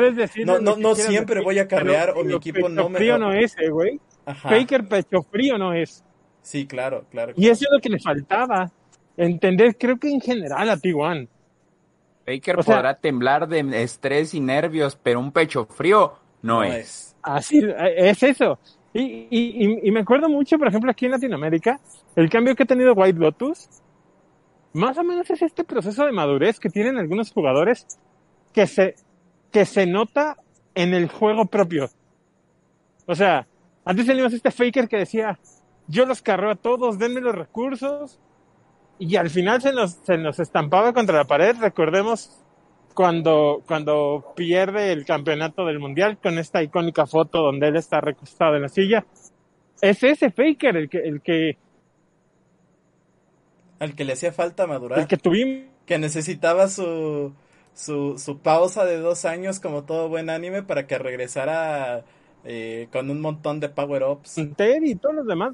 No, no, no siempre decir, voy a carrear o mi equipo no me... frío no es, eh, güey. Ajá. Faker pecho frío no es. Sí, claro, claro. Y eso es lo que le faltaba. Entender, creo que en general a T1. Faker O sea- podrá temblar de estrés y nervios, pero un pecho frío no, No es. es. Así, eh, es eso. Y, y, y, y me acuerdo mucho, por ejemplo, aquí en Latinoamérica, el cambio que ha tenido White Lotus, más o menos es este proceso de madurez que tienen algunos jugadores que se, que se nota en el juego propio. O sea, antes teníamos este faker que decía, yo los carro a todos, denme los recursos, y al final se nos, se nos estampaba contra la pared, recordemos cuando, cuando pierde el campeonato del mundial con esta icónica foto donde él está recostado en la silla. Es ese Faker el que, el que, Al que le hacía falta madurar. el que tuvimos. que necesitaba su, su, su pausa de dos años como todo buen anime para que regresara eh, con un montón de power-ups. Y todos los demás.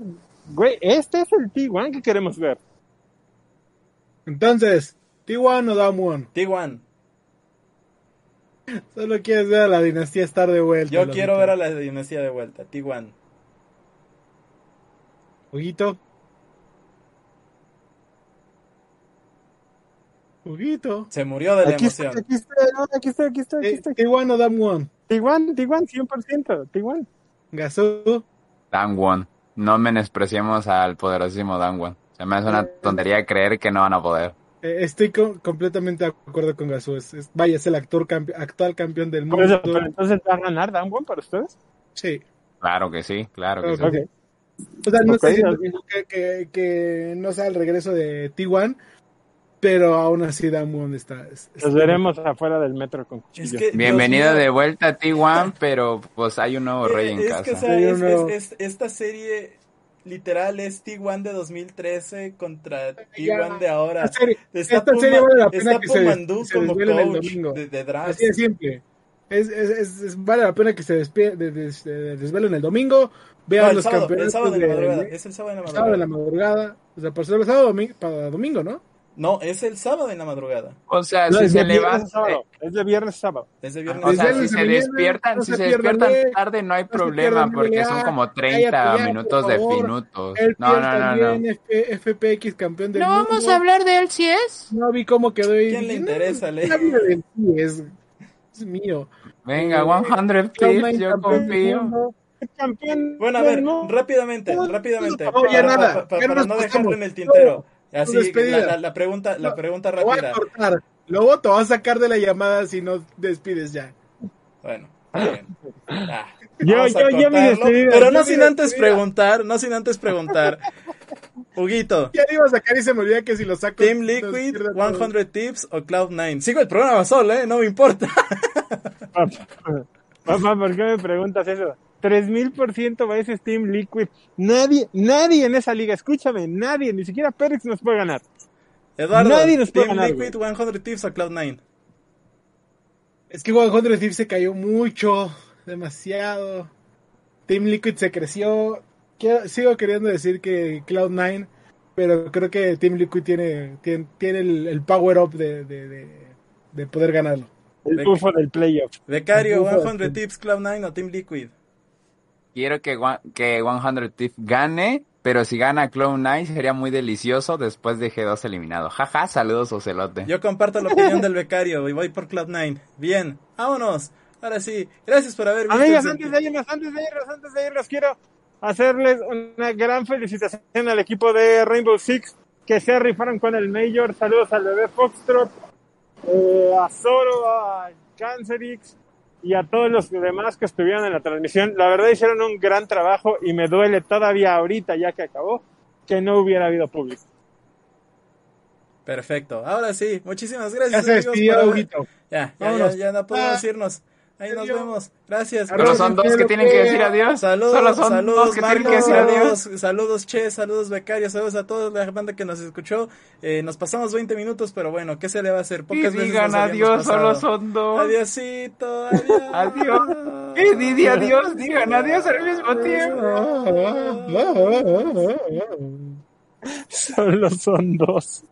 Güey, este es el T1 que queremos ver. Entonces, T1 o Damwon. T1, Solo quieres ver a la dinastía estar de vuelta. yo quiero ver a la dinastía de vuelta. T1. Huguito. Huguito. Se murió de la Aquí estoy, emoción. aquí estoy, no, aquí estoy, aquí estoy, aquí Eh, estoy. T1 o Damwon. T1, T1, 100%, T1. Gazú. Dangwon. No menospreciemos al poderosísimo Dangwon. Se me hace una tontería creer que no van a poder. Eh, estoy co- completamente de acuerdo con. Es, es- vaya, es el actor campe- actual campeón del mundo. eso, pero entonces va a ganar Damwon para ustedes. Sí. Claro que sí, claro que sí. O sea, no Ok, estoy diciendo ok. que, que- que no sea el regreso de T1, pero aún así Damwon está. es- es- Los veremos afuera del metro con Es cuchillo. que, Bienvenido de vuelta a T1, pero pues hay un nuevo rey eh, en es casa. que, o sea, es- es- esta serie literal es T1 de 2013 contra T1 de ahora. Esta serie, Está esta serie Puma- vale la pena está que se, Pumandú se como el domingo. de. Así de simple. Es, es, es- es- vale la pena que se de- desvelen el domingo. Vean No, el los sábado, el campeonatos sábado de la de- madrugada. de- Es el sábado de la el sábado de la madrugada. O sea, el sábado para domingo, ¿no? No, es el sábado en la madrugada. O sea, No, si es se de viernes a levanta... sábado. Es de viernes sábado. Es de viernes. O sea, si se despiertan, no si se se despiertan de- tarde no hay no problema porque son como Cállate 30 ya, por minutos de minutos. El No, no, no, no. F- FPX campeón del No mundo. vamos a hablar de él si es. No vi cómo quedó ahí. ¿Quién le interesa, No, Le? es, es mío. Venga, Eh, 100 Cloud9 tips, yo confío. Campeón Bueno, a ver, rápidamente, No, rápidamente. no, ya para, nada, pa- pa- ya para nos no dejarlo en el tintero. No, Así, despedida. la, la- la pregunta, la No, pregunta Lo voy a rápida. cortar. Luego te vas a sacar de la llamada si no despides ya. Bueno, bien. Ah, *laughs* Yo- cortarlo, despedida, pero yo no sin antes preguntar, no sin antes preguntar. *laughs* Huguito, Ya iba a sacar y se me olvida que si lo saco. Team Liquid, pierde todo. 100 Tips o Cloud9. Sigo el programa solo, ¿eh? No me importa. *laughs* Papá, ¿por qué me preguntas eso? 3000% va ese Team Liquid. Nadie, nadie en esa liga, escúchame, nadie, ni siquiera Pérez nos puede ganar. Eduardo, Nadie nos puede Team ganar, Liquid, 100 Tips o Cloud9. Es que 100 Thieves se cayó mucho, demasiado. Team Liquid se creció. Quiero- sigo queriendo decir que Cloud9, pero creo que Team Liquid tiene, tiene, tiene el, el power up de, de, de, de poder ganarlo. El bufo del playoff. Becario, Ujú. 100 Tips, Cloud9 o Team Liquid. Quiero que, One- que 100 Thief gane, pero si gana Cloud9 sería muy delicioso después de G2 eliminado. Jaja, saludos Ocelote. Yo comparto la opinión del becario y voy por Cloud9. Bien, vámonos. Ahora sí, gracias por haber visto. Amigas, antes de irnos, antes de irnos, antes de irnos, quiero hacerles una gran felicitación al equipo de Rainbow Six que se rifaron con el Major. Saludos al bebé Foxtrot, eh, a Zoro, a Cancerix y a todos los demás que estuvieron en la transmisión. La verdad hicieron un gran trabajo y me duele todavía ahorita, ya que acabó, que no hubiera habido público. Perfecto, ahora sí, muchísimas Ya gracias. se amigos, por. Ya, ya, ya, ya no podemos Ah. irnos. Ahí nos vemos. Gracias. Solo son dos que tienen que decir adiós. Saludos, Solo son saludos, dos que tienen que decir adiós. saludos, saludos, Che, saludos, Becario, saludos a toda la banda que nos escuchó. Eh, nos pasamos 20 minutos, pero bueno, ¿qué se le va a hacer? Y Pocas veces digan nos adiós, solo son dos. Adiosito, adiós. Adiós. Y di adiós, digan adiós al mismo tiempo. Solo son dos.